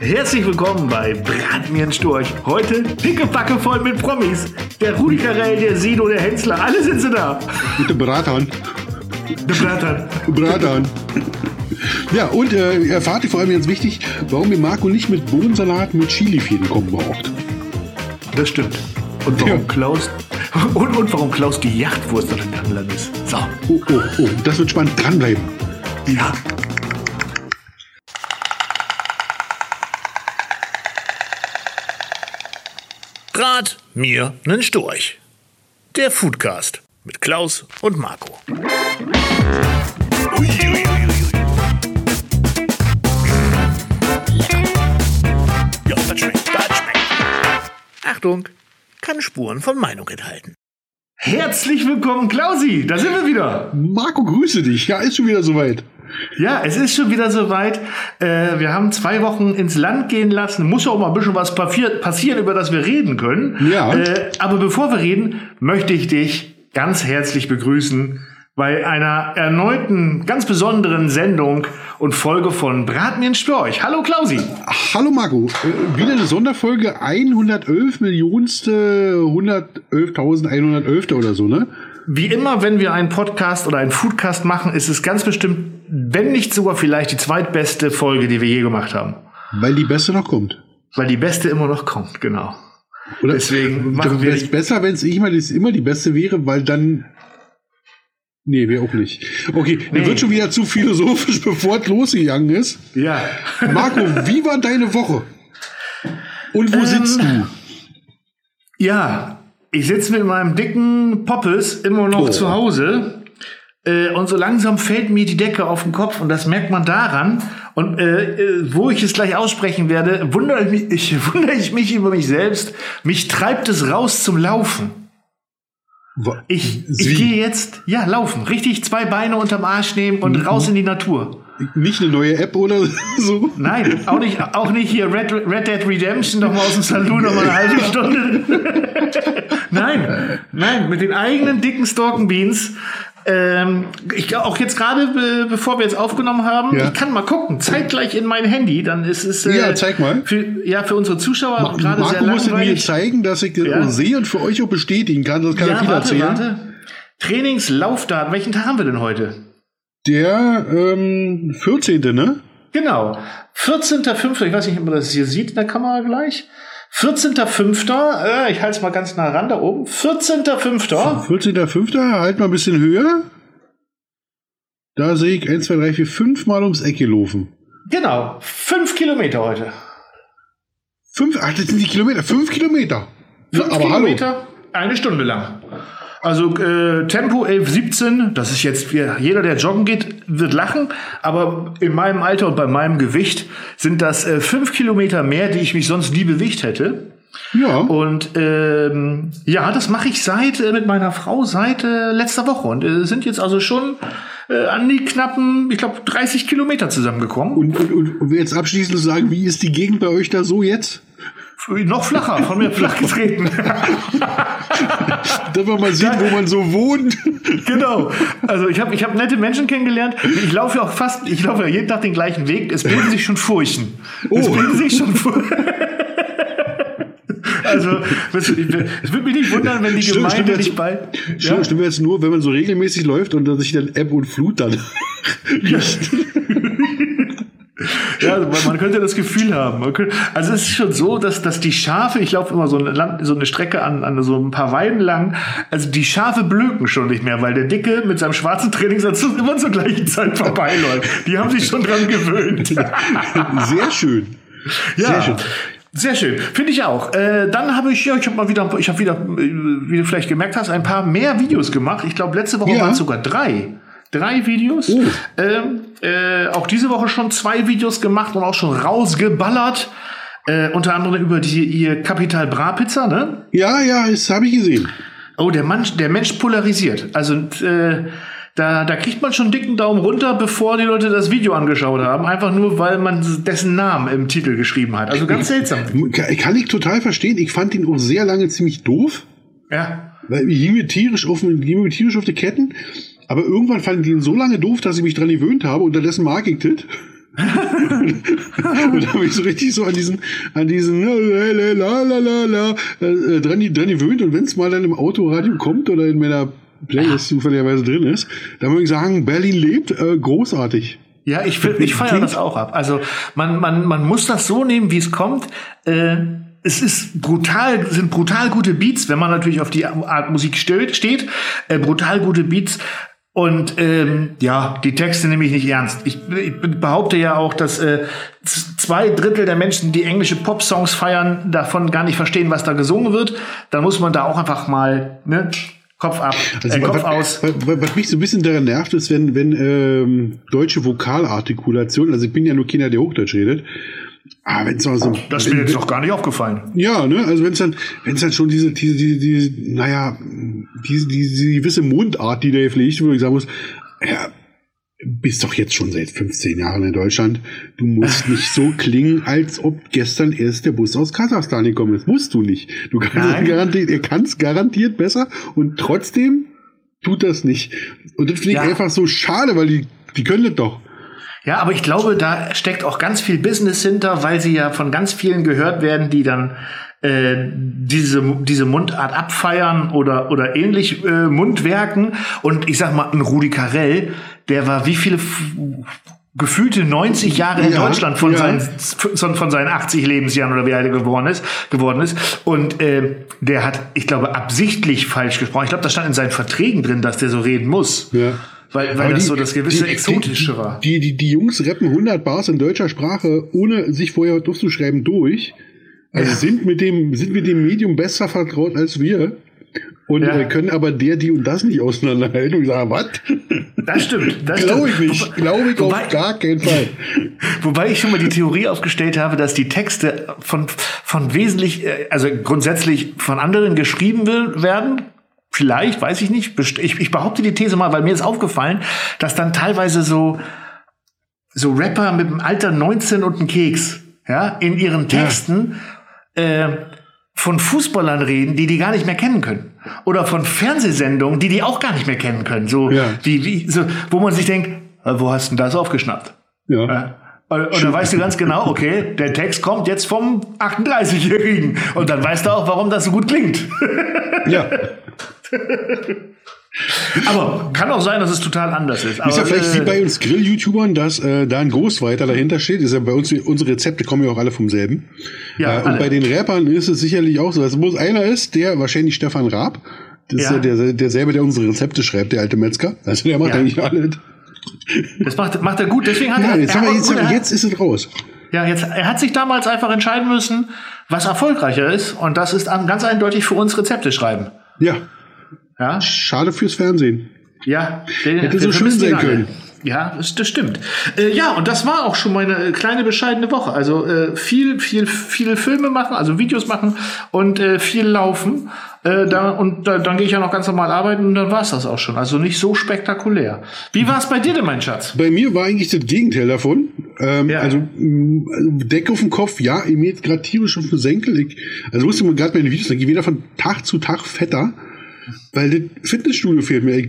Herzlich willkommen bei Brat mir ein Storch. Heute dicke Packe voll mit Promis. Der Rudi Carell, der Sido, der Hensler, alle sind sie da. Mit dem Bratern. Der Bratan. Bratern. Ja, und äh, erfahrt ihr vor allem ganz wichtig, warum ihr Marco nicht mit Bohnensalat mit Chilifäden kommen braucht. Das stimmt. Und warum Ja. Klaus und, und warum Klaus die Yachtwurst auf dem Anland ist. So. Oh, oh, oh, das wird spannend. Dranbleiben. Ja. Mir nen Storch. Der Foodcast mit Klaus und Marco. Ui, ui, ui, ui. Ja, das schmeckt, das schmeckt. Achtung, kann Spuren von Meinung enthalten. Herzlich willkommen, Klausi. Da sind wir wieder. Marco, grüße dich. Ja, ist schon wieder soweit. Ja, es ist schon wieder soweit. Äh, wir haben zwei Wochen ins Land gehen lassen. Muss ja auch mal ein bisschen was passieren, über das wir reden können. Ja. Äh, aber bevor wir reden, möchte ich dich ganz herzlich begrüßen bei einer erneuten, ganz besonderen Sendung und Folge von Brat mir ein Storch. Hallo Klausi. Hallo Marco. Äh, wieder eine Sonderfolge 111 Millionste 111.111 oder so, ne? Wie immer, wenn wir einen Podcast oder einen Foodcast machen, ist es ganz bestimmt, wenn nicht sogar vielleicht die zweitbeste Folge, die wir je gemacht haben. Weil die beste noch kommt. Weil die beste immer noch kommt, genau. Oder? Deswegen machen wir die- besser, wenn es das immer die beste wäre, weil dann. Nee, wäre auch nicht. Okay, Nee. wird schon wieder zu philosophisch, bevor es losgegangen ist. Ja. Marco, wie war deine Woche? Und Ähm, wo sitzt du? Ja, ich sitze mit meinem dicken Poppes immer noch Oh. zu Hause. Äh, und so langsam fällt mir die Decke auf den Kopf und das merkt man daran. Und äh, äh, wo ich es gleich aussprechen werde, wundere ich, mich, ich, wundere ich mich über mich selbst. Mich treibt es raus zum Laufen. Ich, Sie- ich gehe jetzt, ja, laufen. Richtig zwei Beine unterm Arsch nehmen und raus in die Natur. Nicht eine neue App oder so? Nein, auch nicht, auch nicht hier Red, Red Dead Redemption noch mal aus dem Saloon noch mal eine halbe Stunde. nein, nein, mit den eigenen dicken Stalken Beans. Ähm, ich auch jetzt gerade, be bevor wir jetzt aufgenommen haben, Ja. ich kann mal gucken, zeitgleich in mein Handy, dann ist es äh, Ja, zeig mal. Für, ja, für unsere Zuschauer gerade sehr Marco musste mir zeigen, dass ich das Ja. auch sehe und für euch auch bestätigen kann. Das kann er Ja, viel warte, erzählen. warte. Trainingslaufdaten, welchen Tag haben wir denn heute? Der ähm, 14. ne? Genau. 14.05. Ich weiß nicht, ob man das hier sieht in der Kamera gleich. 14.05. Äh, ich halte es mal ganz nah ran da oben. 14.05. 14.05. Halt mal ein bisschen höher. Da sehe ich 1, 2, 3, 4, 5 Mal ums Eck gelaufen. Genau. Fünf Kilometer heute. Fünf, ach, das sind die Kilometer. Fünf Kilometer. Ja, Fünf aber Kilometer, eine Stunde lang. Also äh, Tempo 11, 17, das ist jetzt, jeder, der joggen geht, wird lachen, aber in meinem Alter und bei meinem Gewicht sind das äh, fünf Kilometer mehr, die ich mich sonst nie bewegt hätte. Ja. Und ähm, ja, das mache ich seit äh, mit meiner Frau seit äh, letzter Woche und äh, sind jetzt also schon äh, an die knappen, ich glaube, 30 Kilometer zusammengekommen. Und, und, und, und jetzt abschließend sagen, wie ist die Gegend bei euch da so jetzt? Noch flacher, von mir flach getreten. Dass man mal sieht, wo man so wohnt. genau. Also ich habe ich hab nette Menschen kennengelernt. Ich laufe ja auch fast, ich laufe ja jeden Tag den gleichen Weg. Es bilden sich schon Furchen. Es Oh. bilden sich schon Furchen. Also, es es würde mich nicht wundern, wenn die Stimmt, Gemeinde stimmt nicht bei. Stimmt, stimmt jetzt nur, wenn man so regelmäßig läuft und dann sich dann Ebb und Flut dann. Ja, also man- man könnte das Gefühl haben. Also es ist schon so, dass, dass die Schafe, ich laufe immer so eine, Land, so eine Strecke an, an so ein paar Weiden lang, also die Schafe blöken schon nicht mehr, weil der Dicke mit seinem schwarzen Trainingsanzug immer zur gleichen Zeit vorbeiläuft. Die haben sich schon dran gewöhnt. Sehr schön. Ja. Sehr schön. Sehr schön, finde ich auch. Äh, dann habe ich ja, ich habe mal wieder, ich habe wieder, äh, wie du vielleicht gemerkt hast, ein paar mehr Videos gemacht. Ich glaube, letzte Woche Ja. waren es sogar drei. Drei Videos. Oh. Ähm, äh, auch diese Woche schon zwei Videos gemacht und auch schon rausgeballert. Äh, unter anderem über die ihr Capital Bra Pizza, ne? Ja, ja, das habe ich gesehen. Oh, der Mensch, der Mensch polarisiert. Also äh, da, da kriegt man schon einen dicken Daumen runter, bevor die Leute das Video angeschaut haben. Einfach nur, weil man dessen Namen im Titel geschrieben hat. Also ganz seltsam. Kann, kann ich total verstehen. Ich fand ihn auch sehr lange ziemlich doof. Ja. Weil ich ging mir tierisch auf, ging mir tierisch auf die Ketten. Aber irgendwann fand ich ihn so lange doof, dass ich mich dran gewöhnt habe. Unterdessen mag ich das. und da habe ich so richtig so an diesen, an diesen la la la la la äh, dran, dran gewöhnt und wenn es mal dann im Autoradio kommt oder in meiner Playlist zufälligerweise drin ist, dann würde ich sagen, Berlin lebt, äh, großartig. Ja, ich, ich feiere das auch ab. Also man, man, man muss das so nehmen, wie es kommt. Äh, es ist brutal, sind brutal gute Beats, wenn man natürlich auf die Art Musik steht, steht äh, brutal gute Beats. Und ähm, ja, die Texte nehme ich nicht ernst. Ich, ich behaupte ja auch, dass äh, zwei Drittel der Menschen, die englische Pop-Songs feiern, davon gar nicht verstehen, was da gesungen wird. Dann muss man da auch einfach mal ne, Kopf ab, also, äh, Kopf was, aus. Was, was, mich so ein bisschen daran nervt, ist, wenn, wenn ähm, deutsche Vokalartikulation, also ich bin ja nur Kinder, der Hochdeutsch redet, Ah, wenn's mal so, das ist mir jetzt doch gar nicht aufgefallen. Ja, ne, also wenn es dann, wenn es dann schon diese, diese, diese, diese naja, diese, diese gewisse Mundart, die da gepflegt wird, ich sagen muss, ja, bist doch jetzt schon seit 15 Jahren in Deutschland. Du musst nicht so klingen, als ob gestern erst der Bus aus Kasachstan gekommen ist. Musst du nicht. Du kannst garantiert, er kann es garantiert besser und trotzdem tut das nicht. Und das finde ich ja. einfach so schade, weil die, die können das doch. Ja, aber ich glaube, da steckt auch ganz viel Business hinter, weil sie ja von ganz vielen gehört werden, die dann äh, diese, diese Mundart abfeiern oder, oder ähnlich äh, Mundwerken. Und ich sag mal, ein Rudi Carell, der war wie viele gefühlte 90 Jahre in ja, Deutschland von, ja. seinen, von seinen 80 Lebensjahren oder wie alt er geworden ist, geworden ist. Und äh, der hat, ich glaube, absichtlich falsch gesprochen. Ich glaube, da stand in seinen Verträgen drin, dass der so reden muss. Ja. Weil, weil das die, so das gewisse die, Exotische die, war. Die, die, die Jungs rappen 100 Bars in deutscher Sprache, ohne sich vorher durchzuschreiben, durch. Also ja. sind mit dem, sind mit dem Medium besser vertraut als wir. Und ja. können aber der, die und das nicht auseinanderhalten und sagen, was? Das stimmt. Das Glaube ich nicht. Glaube ich wobei, auf gar keinen Fall. Wobei ich schon mal die Theorie aufgestellt habe, dass die Texte von, von wesentlich, äh, also grundsätzlich von anderen geschrieben werden, Vielleicht, weiß ich nicht. Ich, ich behaupte die These mal, weil mir ist aufgefallen, dass dann teilweise so, so Rapper mit dem Alter 19 und einem Keks, ja, in ihren Texten ja. äh, von Fußballern reden, die die gar nicht mehr kennen können. Oder von Fernsehsendungen, die die auch gar nicht mehr kennen können. So, ja. wie, wie, so, wo man sich denkt, wo hast du denn das aufgeschnappt? Ja. ja. Und dann weißt du ganz genau, okay, der Text kommt jetzt vom 38-Jährigen. Und dann weißt du auch, warum das so gut klingt. Ja. Aber kann auch sein, dass es total anders ist. Aber, ist ja vielleicht äh, wie bei uns Grill-YouTubern, dass äh, da ein Ghostwriter dahinter steht. Ist ja bei uns, unsere Rezepte kommen ja auch alle vom selben. Ja, äh, und bei den Rappern ist es sicherlich auch so. Also bloß einer ist, der wahrscheinlich Stefan Raab, das ja. ist ja der, derselbe, der unsere Rezepte schreibt, der alte Metzger. Also der macht ja. eigentlich alles. Das macht, macht er gut, deswegen hat ja, er. Jetzt, er, jetzt, er, jetzt ist es raus. Ja, jetzt, er hat sich damals einfach entscheiden müssen, was erfolgreicher ist. Und das ist ganz eindeutig für uns Rezepte schreiben. Ja. Ja. Schade fürs Fernsehen. Ja, den, hätte so schön sein können. Ja, das, das stimmt. Äh, ja, und das war auch schon meine äh, kleine bescheidene Woche. Also äh, viel, viel, viele Filme machen, also Videos machen und äh, viel laufen. Äh, da, und da, dann gehe ich ja noch ganz normal arbeiten und dann war es das auch schon. Also nicht so spektakulär. Wie war es bei dir denn, mein Schatz? Bei mir war eigentlich das Gegenteil davon. Ähm, ja. Also Decke auf dem Kopf, ja, mir jetzt gerade tierisch auf den Senkel. Ich, also wusste man gerade meine Videos, dann gehe wieder von Tag zu Tag fetter. Weil das Fitnessstudio fehlt mir. Ich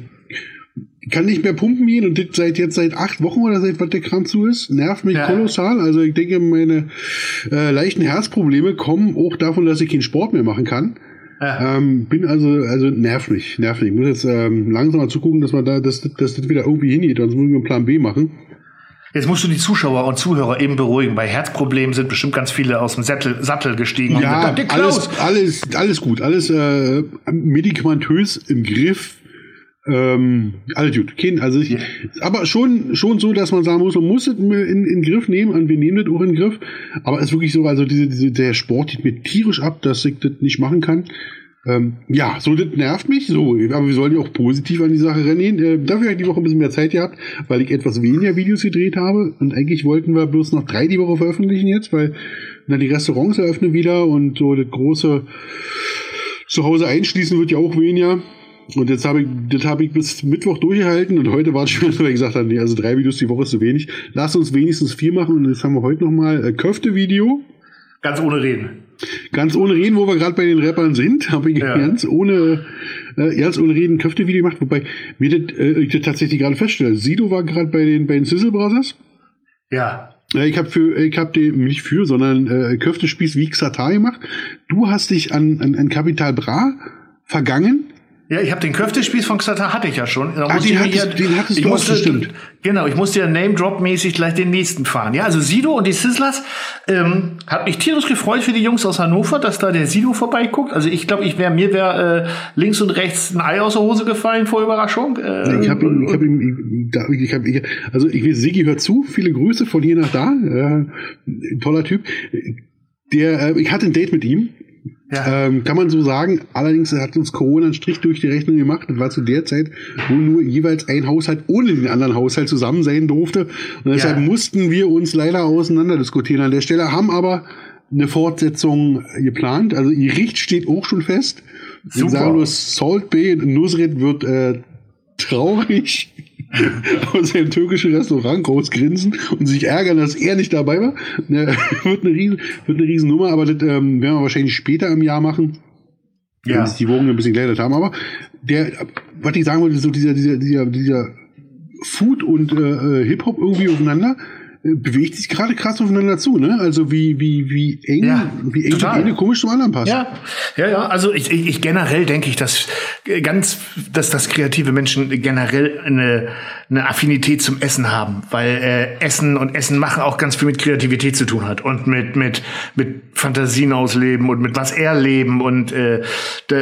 kann nicht mehr pumpen gehen und das seit jetzt seit acht Wochen oder seit was der Kram zu ist, nervt mich ja. kolossal. Also ich denke, meine äh, leichten Herzprobleme kommen auch davon, dass ich keinen Sport mehr machen kann. Ja. Ähm, bin also, also nervt mich, nervt mich. Ich muss jetzt ähm, langsam mal zugucken, dass man da, dass, dass das wieder irgendwie hingeht, sonst muss ich einen Plan B machen. Jetzt musst du die Zuschauer und Zuhörer eben beruhigen. Bei Herzproblemen sind bestimmt ganz viele aus dem Sattel, Sattel gestiegen. Ja, und alles, alles, alles gut, alles äh, medikamentös im Griff. Ähm, alles gut. Kein, also ich, ja. aber schon, schon so, dass man sagen muss, man muss es in, in den Griff nehmen und wir nehmen das auch in den Griff. Aber es ist wirklich so, also diese, diese, der Sport geht mir tierisch ab, dass ich das nicht machen kann. Ähm, ja, so, das nervt mich so. Aber wir sollen ja auch positiv an die Sache rennen. Äh, dafür habe ich die Woche ein bisschen mehr Zeit gehabt, weil ich etwas weniger Videos gedreht habe. Und eigentlich wollten wir bloß noch drei die Woche veröffentlichen jetzt, weil na, die Restaurants eröffnen wieder und so das große Zuhause einschließen wird ja auch weniger. Und jetzt habe ich, das habe ich bis Mittwoch durchgehalten und heute war es schon, weil ich gesagt habe, nee, also drei Videos die Woche ist zu wenig. Lass uns wenigstens vier machen und jetzt haben wir heute nochmal äh, Köfte-Video. Ganz ohne Reden. Ganz ohne Reden, wo wir gerade bei den Rappern sind, habe ich ja. ganz ohne äh, ganz ohne Reden Köfte-Video gemacht, wobei mir das, äh, ich das tatsächlich gerade feststelle. Sido war gerade bei den bei den Sizzle Brothers. Ja. Ich habe für, ich habe den nicht für, sondern äh, Köftespieß wie Xatar gemacht. Du hast dich an, an, an Capital Bra vergangen ja, ich habe den Köftespieß von Xatar hatte ich ja schon. Da ah, den, hattest, ja, den hattest ich du musste, bestimmt. Genau, ich musste ja Name-Drop-mäßig gleich den nächsten fahren. Ja, also Sido und die Sizzlers ähm, hat mich tierisch gefreut für die Jungs aus Hannover, dass da der Sido vorbeiguckt. Also ich glaube, ich wäre mir wäre äh, links und rechts ein Ei aus der Hose gefallen vor Überraschung. Äh, ich habe ihm, ich habe ihm, ich, hab, ich, also ich will, Sigi hört zu. Viele Grüße von hier nach da. Äh, toller Typ. Der, äh, ich hatte ein Date mit ihm ja. Ähm, kann man so sagen. Allerdings hat uns Corona einen Strich durch die Rechnung gemacht. Das war zu der Zeit, wo nur jeweils ein Haushalt ohne den anderen Haushalt zusammen sein durfte. Und deshalb ja. mussten wir uns leider auseinander diskutieren an der Stelle, haben aber eine Fortsetzung geplant. Also ihr Gericht steht auch schon fest. Super. Sagen nur Salt Bay Nusret wird äh, traurig aus dem türkischen Restaurant großgrinsen und sich ärgern, dass er nicht dabei war. Ne, wird, eine riesen, wird eine riesen Nummer, aber das ähm, werden wir wahrscheinlich später im Jahr machen. Ja. Wenn sich die Wogen ein bisschen geleitet haben. Aber der, was ich sagen wollte, so dieser, dieser, dieser, dieser Food und äh, äh Hip-Hop irgendwie aufeinander bewegt sich gerade krass aufeinander zu, ne? Also wie, wie, wie eng, ja, wie eng total. die eine komisch zum anderen passt. Ja, ja, ja. Also ich, ich, ich generell denke ich, dass ganz, dass das kreative Menschen generell eine, eine Affinität zum Essen haben, weil äh, Essen und Essen machen auch ganz viel mit Kreativität zu tun hat und mit, mit, mit Fantasien ausleben und mit was erleben und, äh,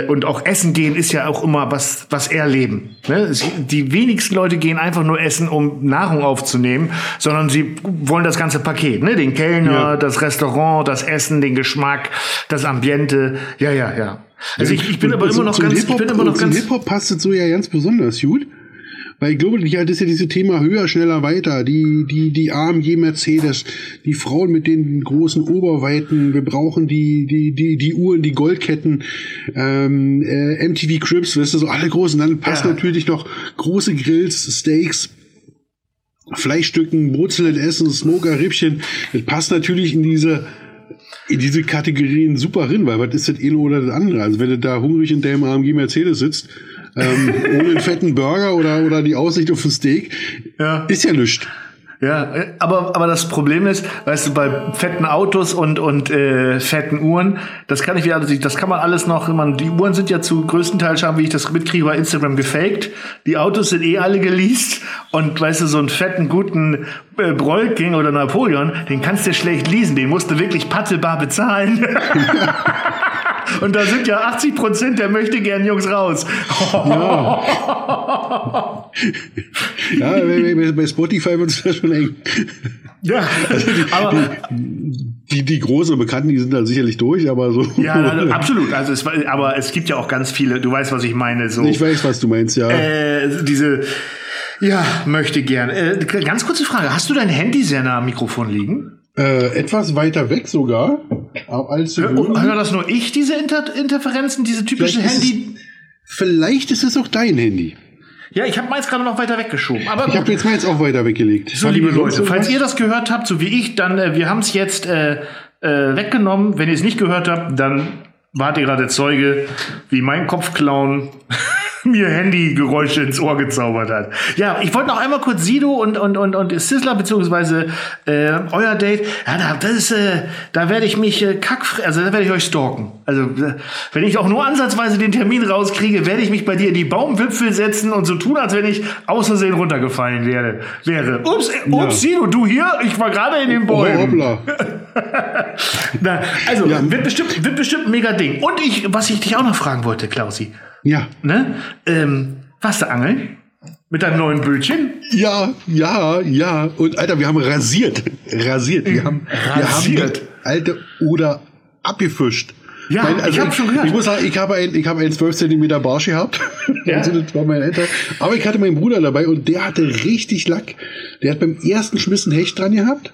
und auch Essen gehen ist ja auch immer was, was erleben. Ne? Die wenigsten Leute gehen einfach nur essen, um Nahrung aufzunehmen, sondern sie wollen das ganze Paket, ne? Den Kellner, ja. das Restaurant, das Essen, den Geschmack, das Ambiente. Ja, ja, ja. Also ich, ich bin aber immer noch ganz, ich bin immer noch ganz. Hip-Hop passt es so ja ganz besonders gut. Weil ich glaube, ja, das ist ja dieses Thema höher, schneller, weiter. Die, die, die AMG Mercedes, die Frauen mit den großen Oberweiten, wir brauchen die, die, die, die Uhren, die Goldketten, ähm, äh, MTV Crips, weißt du, so alle großen. Dann passt ja. natürlich noch große Grills, Steaks, Fleischstücken, Brutzeln essen, Smoker, Rippchen. Das passt natürlich in diese, in diese Kategorien super rein, weil was ist das eine oder das andere? Also wenn du da hungrig in deinem AMG Mercedes sitzt, ähm, ohne einen fetten Burger oder, oder die Aussicht auf ein Steak, ja. ist ja nichts. Ja, aber, aber das Problem ist, weißt du, bei fetten Autos und, und äh, fetten Uhren, das kann ich wieder, das kann man alles noch, man, die Uhren sind ja zu größten Teil schon, wie ich das mitkriege, bei Instagram gefaked. Die Autos sind eh alle geleast und weißt du, so einen fetten, guten äh, Brollking oder Napoleon, den kannst du schlecht leasen, den musst du wirklich pattelbar bezahlen. Und da sind ja 80 Prozent der möchte gern Jungs raus. Ja, ja bei Spotify wird es ja schon eng. Ja, aber die, die großen und Bekannten, die sind da sicherlich durch, aber so. Ja, absolut. Also es, aber es gibt ja auch ganz viele, du weißt, was ich meine. So, ich weiß, was du meinst, ja. Äh, diese, ja, möchte gern. Äh, ganz kurze Frage. Hast du dein Handy sehr nah am Mikrofon liegen? Äh, etwas weiter weg sogar. Als Hör das nur ich, diese Inter Interferenzen, diese typischen vielleicht Handy? Ist vielleicht ist es auch dein Handy. Ja, ich habe meins gerade noch weiter weggeschoben. Aber ich habe jetzt meins auch weiter weggelegt. So, liebe Leute, falls ihr das gehört habt, so wie ich, dann äh, wir haben es jetzt äh, äh, weggenommen. Wenn ihr es nicht gehört habt, dann wart ihr gerade Zeuge, wie mein Kopfclown mir Handygeräusche ins Ohr gezaubert hat. Ja, ich wollte noch einmal kurz Sido und und und und Sizzler beziehungsweise äh, euer Date. Ja, da, das ist, äh, da werde ich mich äh, kack, also da werde ich euch stalken. Also äh, wenn ich auch nur ansatzweise den Termin rauskriege, werde ich mich bei dir in die Baumwipfel setzen und so tun, als wenn ich aus Versehen runtergefallen wäre. wäre. Ups, äh, ups, ja. Sido, du hier? Ich war gerade in den Bäumen. Oh, Na, also ja. wird bestimmt wird bestimmt ein mega Ding. Und ich, was ich dich auch noch fragen wollte, Klausi. Ja. Ne? Ähm, warst du angeln? Mit deinem neuen Bötchen? Ja, ja, ja. Und Alter, wir haben rasiert. Rasiert. Wir haben, rasiert. wir haben alte Oder abgefischt. Ja, mein, also ich habe schon gehört. Ich muss sagen, ich habe ein, ich habe einen 12 cm Barsch gehabt. Ja. also das war mein Alter. Aber ich hatte meinen Bruder dabei und der hatte richtig Lack. Der hat beim ersten Schmiss ein Hecht dran gehabt.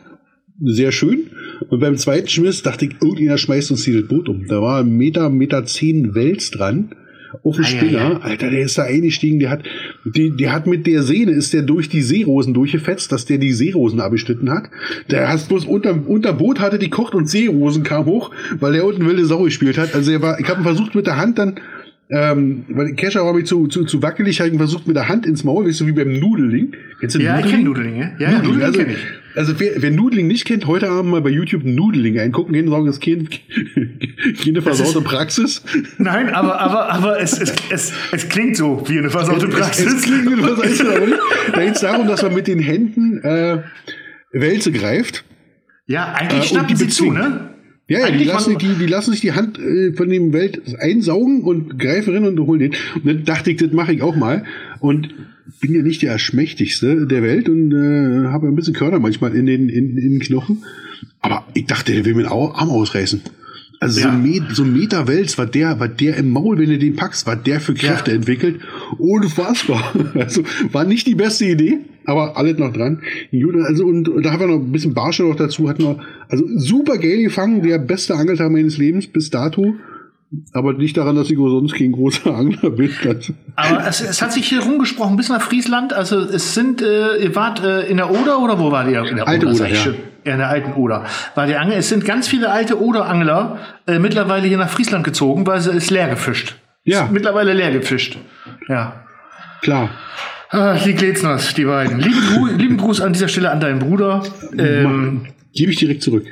Sehr schön. Und beim zweiten Schmiss dachte ich, irgendjemand schmeißt uns hier das Boot um. Da war ein Meter, Meter zehn Wels dran auf den Spinner. Alter, der ist da eingestiegen, der hat, die, der hat mit der Sehne, ist der durch die Seerosen durchgefetzt, dass der die Seerosen abgeschnitten hat. Der hat bloß unter, unter Boot hatte die kocht und Seerosen kam hoch, weil der unten wilde Sau gespielt hat. Also er war, ich habe versucht mit der Hand dann, ähm, weil Kescher war mir zu, zu, zu wackelig, habe ich versucht mit der Hand ins Maul, weißt du, wie beim Nudeling. Kennst du ja, Nudeling? ich kenne Nudeling, ja. ja Nudeling, Nudeling also, kenn ich. Also wer, wer Nudeling nicht kennt, heute Abend mal bei YouTube Nudeling eingucken gehen, sagen, es ist kein, keine versaute Praxis. Nein, aber, aber, aber es, es, es, es klingt so wie eine versaute Praxis. Es, es klingt wie eine versaute. Da geht es darum, dass man mit den Händen äh, Wälze greift. Ja, eigentlich äh, schnappen sie zu, ne? Ja, ja die, lassen, die, die lassen sich die Hand äh, von dem Welt einsaugen und greifen rein und holen den. Und dann dachte ich, das mache ich auch mal. Und bin ja nicht der Erschmächtigste der Welt und äh, habe ein bisschen Körner manchmal in den, in, in den Knochen. Aber ich dachte, der will mir den Arm ausreißen. Also ja. so, ein Met, so Meter Wels, was der, was der im Maul, wenn du den packst, was der für Kräfte ja. entwickelt. Unfassbar. Also war nicht die beste Idee, aber alles noch dran. Also und, und da haben wir noch ein bisschen Barsche noch dazu, hatten wir also super geil gefangen, der beste Angeltag meines Lebens bis dato. Aber nicht daran, dass ich sonst kein großer Angler bin. Aber es, es, hat sich hier rumgesprochen bis nach Friesland. Also es sind, äh, ihr wart äh, in der Oder oder wo war ihr? In der Alte Oder, Oder ja. ja. in der alten Oder. War die Angel. Es sind ganz viele alte Oder-Angler äh, mittlerweile hier nach Friesland gezogen, weil sie ist leer gefischt. Ja. Ist mittlerweile leer gefischt. Ja. Klar. Ah, die Glätzners, die beiden. Lieben, Gru lieben Gruß an dieser Stelle an deinen Bruder. Ähm, Gebe ich direkt zurück.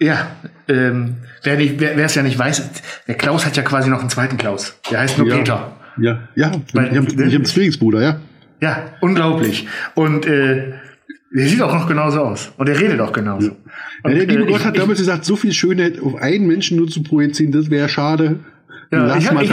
Ja, ähm, wer es ja nicht weiß, der Klaus hat ja quasi noch einen zweiten Klaus. Der heißt nur ja. Peter. Ja, ja, Weil, ich habe ne? hab einen Zwillingsbruder, ja. Ja, unglaublich. Und äh, der sieht auch noch genauso aus. Und er redet auch genauso. Ja. Und, ja, der liebe äh, Gott hat damals gesagt, so viel Schönheit auf einen Menschen nur zu projizieren, das wäre schade. Ja, Lass ich habe ich,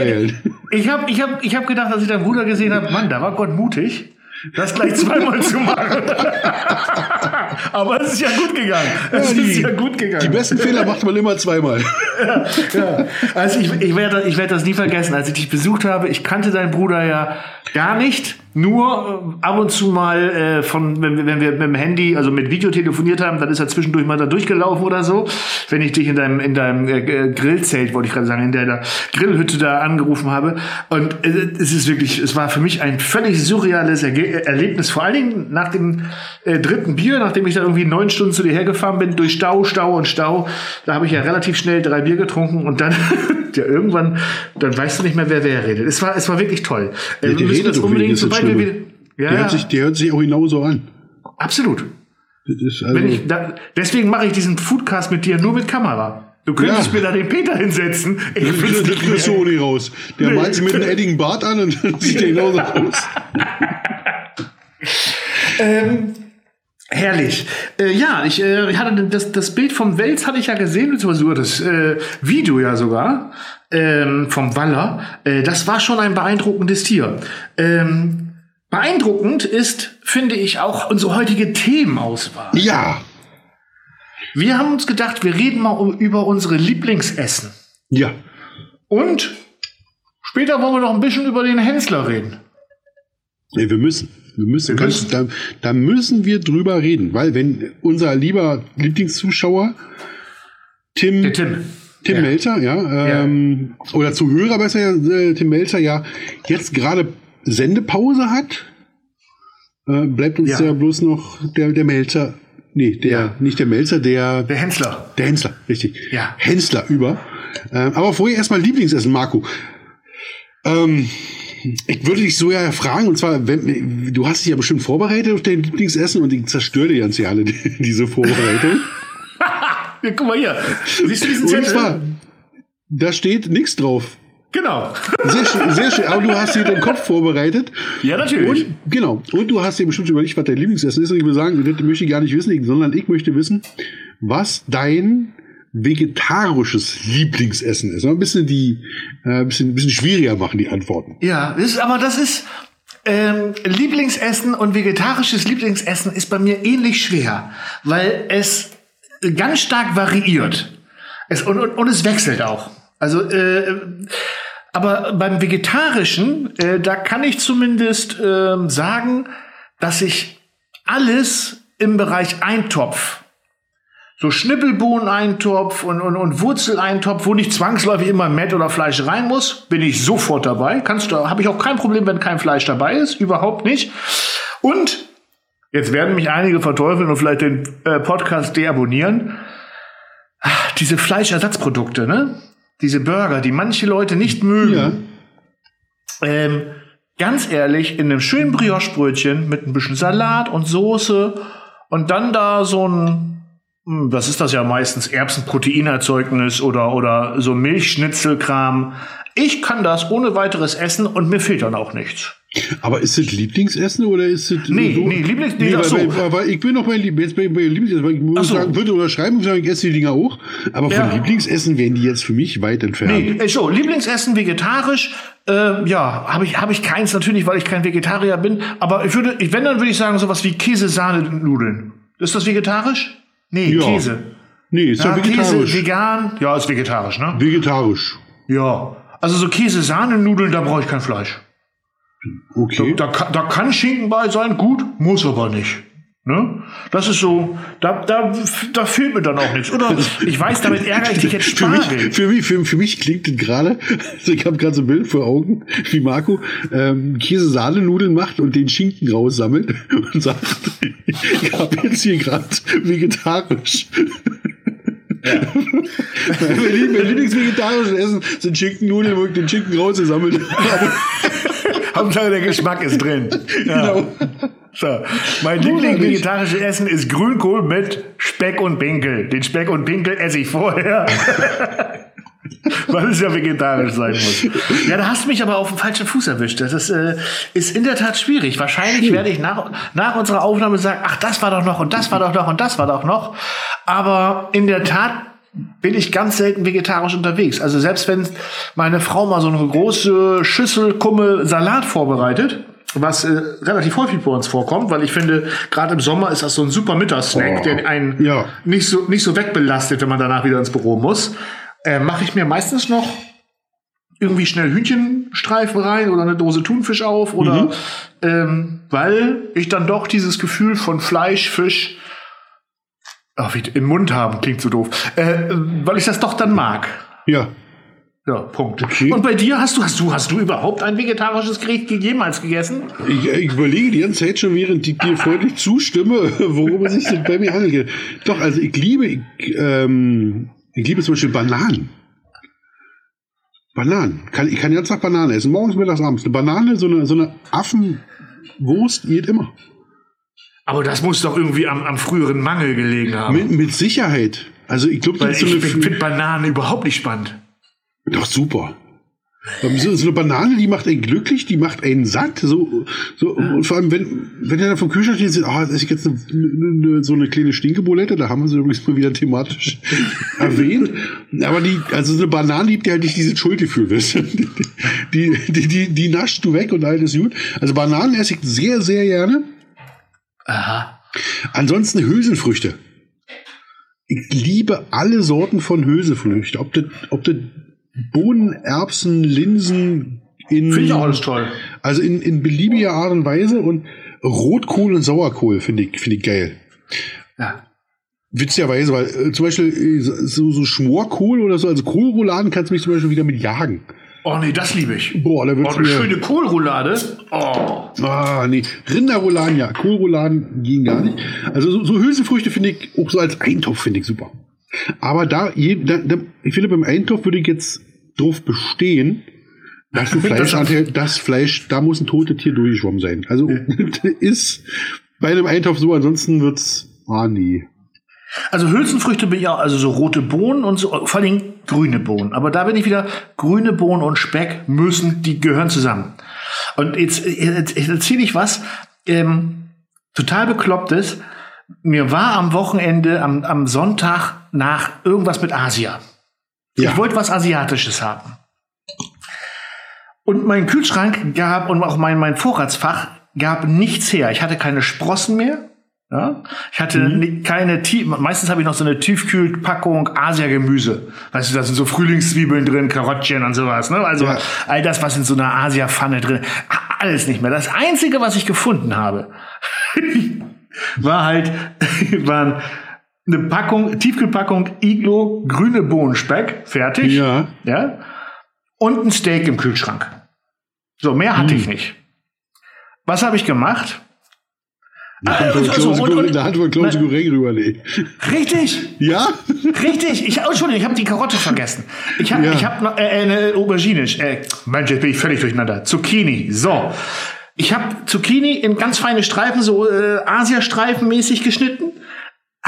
ich hab, ich hab, ich hab gedacht, als ich deinen Bruder gesehen habe, Mann, da war Gott mutig das gleich zweimal zu machen. Aber es ist ja gut gegangen. Es ja, ist ja gut gegangen. Die besten Fehler macht man immer zweimal. ja, ja. Also ich, ich werde ich werd das nie vergessen. Als ich dich besucht habe, ich kannte deinen Bruder ja gar nicht nur äh, ab und zu mal äh, von, wenn, wenn wir mit dem Handy, also mit Video telefoniert haben, dann ist er zwischendurch mal da durchgelaufen oder so. Wenn ich dich in deinem, in deinem äh, äh Grillzelt, wollte ich gerade sagen, in der Grillhütte da angerufen habe. Und äh, es ist wirklich, es war für mich ein völlig surreales Erge Erlebnis, vor allen Dingen nach dem äh, dritten Bier, nachdem ich da irgendwie neun Stunden zu dir hergefahren bin, durch Stau, Stau und Stau. Da habe ich ja relativ schnell drei Bier getrunken und dann ja irgendwann, dann weißt du nicht mehr, wer wer redet. Es war, es war wirklich toll. Ja, äh, wir müssen das unbedingt, sobald wir wieder, ja, der, hört sich, der hört sich auch genauso an. Absolut. Also ich, da, deswegen mache ich diesen Foodcast mit dir nur mit Kamera. Du könntest ja. mir da den Peter hinsetzen. Ich ja, das, kriegst du nicht raus. Der nee. malt sich mit einem Edding Bart an und dann sieht genauso aus. ähm, Herrlich. Äh, ja, ich äh, hatte das, das Bild vom Wels hatte ich ja gesehen, beziehungsweise das äh, Video ja sogar ähm, vom Waller. Äh, das war schon ein beeindruckendes Tier. Ähm, beeindruckend ist, finde ich, auch unsere heutige Themenauswahl. Ja. Wir haben uns gedacht, wir reden mal über unsere Lieblingsessen. Ja. Und später wollen wir noch ein bisschen über den Hensler reden. Nee, wir müssen. Wir müssen, wir müssen. Da, da, müssen wir drüber reden, weil wenn unser lieber Lieblingszuschauer Tim, Der Tim, Tim ja. Melzer, ja, ähm, ja, oder Zuhörer besser, äh, Tim Melzer ja jetzt gerade Sendepause hat, äh, bleibt uns ja. ja bloß noch der, der Melzer, nee, der, ja. nicht der Melzer, der, der Hensler. Der Hensler, richtig. Ja. Hensler über. Ähm, aber vorher erstmal Lieblingsessen, Marco. Ähm, ich würde dich so ja fragen, und zwar, wenn, du hast dich ja bestimmt vorbereitet auf dein Lieblingsessen und ich zerstöre dir ganz ja alle diese Vorbereitung. ja, guck mal hier. Siehst du diesen Zettel? Und zwar, da steht nichts drauf. Genau. Sehr schön, sehr schön. Aber du hast dir den Kopf vorbereitet. Ja, natürlich. Und, genau. Und du hast dir bestimmt überlegt, was dein Lieblingsessen ist. Und ich würde sagen, das möchte ich gar nicht wissen, sondern ich möchte wissen, was dein vegetarisches Lieblingsessen ist. Ein bisschen die, äh, ein bisschen, ein bisschen schwieriger machen die Antworten. Ja, ist, aber das ist ähm, Lieblingsessen und vegetarisches Lieblingsessen ist bei mir ähnlich schwer, weil es ganz stark variiert. Es, und, und, und es wechselt auch. Also, äh, aber beim Vegetarischen, äh, da kann ich zumindest äh, sagen, dass ich alles im Bereich Eintopf so Schnippelbohneneintopf und, und, und Wurzeleintopf, wo nicht zwangsläufig immer Mett oder Fleisch rein muss, bin ich sofort dabei. Kannst du, habe ich auch kein Problem, wenn kein Fleisch dabei ist, überhaupt nicht. Und jetzt werden mich einige verteufeln und vielleicht den äh, Podcast deabonnieren. Ach, diese Fleischersatzprodukte, ne? Diese Burger, die manche Leute nicht mögen. Ja. Ähm, ganz ehrlich, in einem schönen Brioche-Brötchen mit ein bisschen Salat und Soße und dann da so ein, hm, was ist das ja meistens, Erbsenproteinerzeugnis oder, oder so Milchschnitzelkram. Ich kann das ohne weiteres essen und mir fehlt dann auch nichts. Aber ist das Lieblingsessen oder ist es Nee, so? nee, Lieblings nee, nee weil, so. weil, weil, ich bin noch bei, jetzt bei, bei Lieblingsessen, weil ich muss so. sagen, würde unterschreiben, ich esse die Dinger auch, aber ja. von Lieblingsessen wären die jetzt für mich weit entfernt. Nee, so, Lieblingsessen vegetarisch, äh, ja, habe ich, hab ich keins natürlich, weil ich kein Vegetarier bin, aber ich würde, wenn, dann würde ich sagen, sowas wie Käse-Sahne-Nudeln. Ist das vegetarisch? Nee, ja. Käse. Nee, ist ja, ja vegetarisch. Käse, vegan, ja, ist vegetarisch, ne? Vegetarisch. Ja, also so Käse-Sahne-Nudeln, da brauche ich kein Fleisch. Okay. Da, da, da, kann Schinken bei sein, gut, muss aber nicht. Ne? Das ist so, da, da, da fehlt mir dann auch nichts. Oder ich weiß, damit ärgere ich dich jetzt Spargel. Für mich, für mich, für, für mich klingt das gerade, also ich habe gerade so ein Bild vor Augen, wie Marco ähm, Käse-Sahne-Nudeln macht und den Schinken raussammelt und sagt, ich habe jetzt hier gerade vegetarisch. Ja. mein, mein Lieblingsvegetarisches Essen sind Schinkennudeln, wo ich den Schinken rausgesammelt habe. Hauptsache der Geschmack ist drin. Ja. Genau. So. Mein Lieblings-vegetarisches Essen ist Grünkohl mit Speck und Pinkel. Den Speck und Pinkel esse ich vorher. Weil es ja vegetarisch sein muss. Ja, da hast du mich aber auf dem falschen Fuß erwischt. Das äh, ist in der Tat schwierig. Wahrscheinlich werde ich nach, nach unserer Aufnahme sagen, ach, das war doch noch und das war doch noch und das war doch noch. Aber in der Tat bin ich ganz selten vegetarisch unterwegs. Also selbst wenn meine Frau mal so eine große Schüssel Kumme Salat vorbereitet, was äh, relativ häufig bei uns vorkommt, weil ich finde, gerade im Sommer ist das so ein super Mittagssnack, oh, der einen ja. nicht so nicht so wegbelastet, wenn man danach wieder ins Büro muss. Äh, Mache ich mir meistens noch irgendwie schnell Hühnchenstreifen rein oder eine Dose Thunfisch auf oder mhm. ähm, weil ich dann doch dieses Gefühl von Fleisch, Fisch wie im Mund haben, klingt so doof. Äh, weil ich das doch dann mag. Ja. Ja, Punkt. Okay. Und bei dir hast du, hast du, hast du überhaupt ein vegetarisches Gericht jemals gegessen? Ich, ich überlege die ganze Zeit schon, während ich dir freundlich zustimme, worum es sich bei mir handelt. Doch, also ich liebe, ich, ähm, ich liebe zum Beispiel Bananen. Bananen. Kann, ich kann jetzt nach Bananen essen. Morgens, mittags, abends. Eine Banane, so eine, so eine Affenwurst geht immer. Aber das muss doch irgendwie am, am früheren Mangel gelegen haben. Mit, mit Sicherheit. Also ich glaube, ich so finde Bananen überhaupt nicht spannend. Doch super. So, so eine Banane, die macht einen glücklich, die macht einen satt. So, so, und vor allem, wenn, wenn er dann vom Kühlschrank steht, ah, oh, das ist jetzt eine, eine, so eine kleine Stinkebulette, da haben wir sie übrigens mal wieder thematisch erwähnt. Aber die, also so eine Banane liebt die halt nicht dieses Schuldgefühl, weißt du? Die, die, die, die nascht du weg und alles gut. Also Bananen esse ich sehr, sehr gerne. Aha. Ansonsten Hülsenfrüchte. Ich liebe alle Sorten von Hülsenfrüchten. Ob das, ob das Bohnen, Erbsen, Linsen in. Finde ich auch alles toll. Also in, in beliebiger Art und Weise und Rotkohl und Sauerkohl finde ich, finde ich geil. Ja. Witzigerweise, weil äh, zum Beispiel äh, so, so Schmorkohl oder so, also Kohlrouladen kannst du mich zum Beispiel wieder mit jagen. Oh nee, das liebe ich. Boah, da wird's oh, eine schöne Kohlroulade. Oh. Ah, nee. Rinderrouladen, ja. Kohlrouladen gehen gar nicht. Also so, so Hülsenfrüchte finde ich, auch so als Eintopf finde ich super. Aber da, da, da, ich finde, beim Eintopf würde ich jetzt drauf bestehen, dass ein Fleischanteil, das Fleisch, da muss ein totes Tier durchgeschwommen sein. Also ist bei einem Eintopf so, ansonsten wird's, ah nee. Also Hülsenfrüchte bin ich auch, also so rote Bohnen und so, vor allem grüne Bohnen. Aber da bin ich wieder, grüne Bohnen und Speck müssen, die gehören zusammen. Und jetzt, jetzt, jetzt erzähle ich was, ähm, total beklopptes. Mir war am Wochenende, am, am Sonntag nach irgendwas mit Asia. Ja. Ich wollte was Asiatisches haben. Und mein Kühlschrank gab und auch mein, mein Vorratsfach gab nichts her. Ich hatte keine Sprossen mehr. Ja? Ich hatte mhm. keine, meistens habe ich noch so eine Tiefkühlpackung Asia-Gemüse. Weißt du, da sind so Frühlingszwiebeln drin, Karottchen und sowas. Ne? Also ja. all das, was in so einer Asia-Pfanne drin, alles nicht mehr. Das Einzige, was ich gefunden habe, war halt, waren eine Packung, Tiefkühlpackung Iglo grüne Bohnenspeck, fertig. Ja. ja. Und ein Steak im Kühlschrank. So, mehr hatte mhm. ich nicht. Was habe ich gemacht? Ah, also, und, und, in der Hand von Klose Goreng rüberlegen. Richtig. Ja? Richtig. Ich, oh, Entschuldigung, ich habe die Karotte vergessen. Ich habe ja. ich hab noch äh, eine Aubergine. Äh, Mensch, jetzt bin ich völlig durcheinander. Zucchini. So. Ich habe Zucchini in ganz feine Streifen, so äh, Asiastreifen mäßig geschnitten,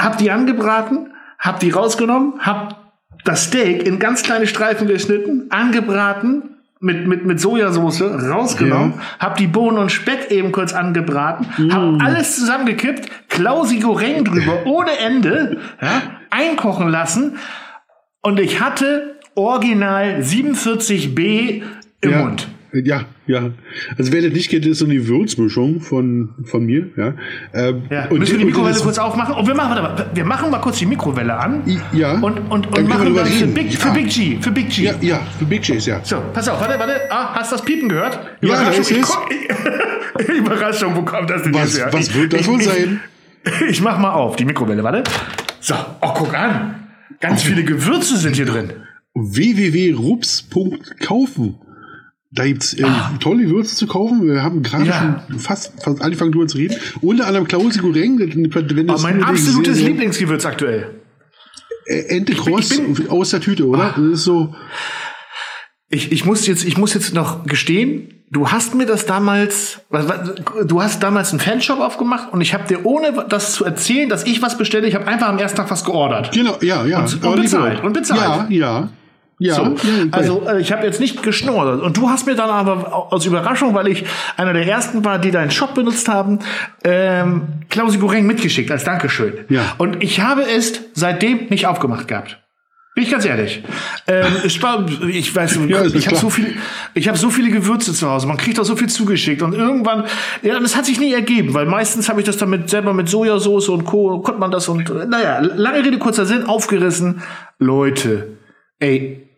hab die angebraten, hab die rausgenommen, hab das Steak in ganz kleine Streifen geschnitten, angebraten, mit, mit, mit Sojasauce rausgenommen, ja. hab die Bohnen und Speck eben kurz angebraten, mm. hab alles zusammengekippt, Klausi Goreng drüber, ohne Ende, ja, einkochen lassen und ich hatte original 47b im ja. Mund. Ja, ja. Also wer das nicht kennt, ist so eine Würzmischung von, von mir. Ja. Ähm, ja. Und Müssen wir die Mikrowelle kurz aufmachen? Und wir machen, warte, wir machen mal kurz die Mikrowelle an. Ja. Und, und, und machen dann für Big, für Big G. Für Big G. Ja, ja, für Big G, ja. So, pass auf, warte, warte. Ah, hast du das Piepen gehört? Ja, da ist es. Überraschung, wo kommt das denn was, jetzt her? Was wird das wohl sein? Ich, ich mach mal auf, die Mikrowelle, warte. So, oh, guck an. Ganz viele Gewürze sind hier drin. www.rups.kaufen da gibt's äh, ah. tolle Gewürze zu kaufen. Wir haben gerade ja. schon fast, fast angefangen drüber zu reden. Unter anderem Klausi Goreng. Wenn mein absolutes Lieblingsgewürz aktuell. Ente Cross aus der Tüte, oder? Ah. Das ist so. Ich, ich muss jetzt, ich muss jetzt noch gestehen, du hast mir das damals, du hast damals einen Fanshop aufgemacht und ich habe dir ohne das zu erzählen, dass ich was bestelle, ich habe einfach am ersten Tag was geordert. Genau, ja, ja. Und, und bezahlt. Und bezahlt. Ja, ja. Ja, so. also äh, ich habe jetzt nicht geschnurrt. Und du hast mir dann aber aus Überraschung, weil ich einer der ersten war, die deinen Shop benutzt haben, ähm, Klausi Goreng mitgeschickt als Dankeschön. Ja. Und ich habe es seitdem nicht aufgemacht gehabt. Bin ich ganz ehrlich. Ähm, ich, war, ich weiß, ja, ich habe so viel, ich habe so viele Gewürze zu Hause. Man kriegt auch so viel zugeschickt und irgendwann, ja, das hat sich nie ergeben, weil meistens habe ich das damit selber mit Sojasauce und Co. konnte man das und naja, lange Rede kurzer Sinn, aufgerissen. Leute, ey,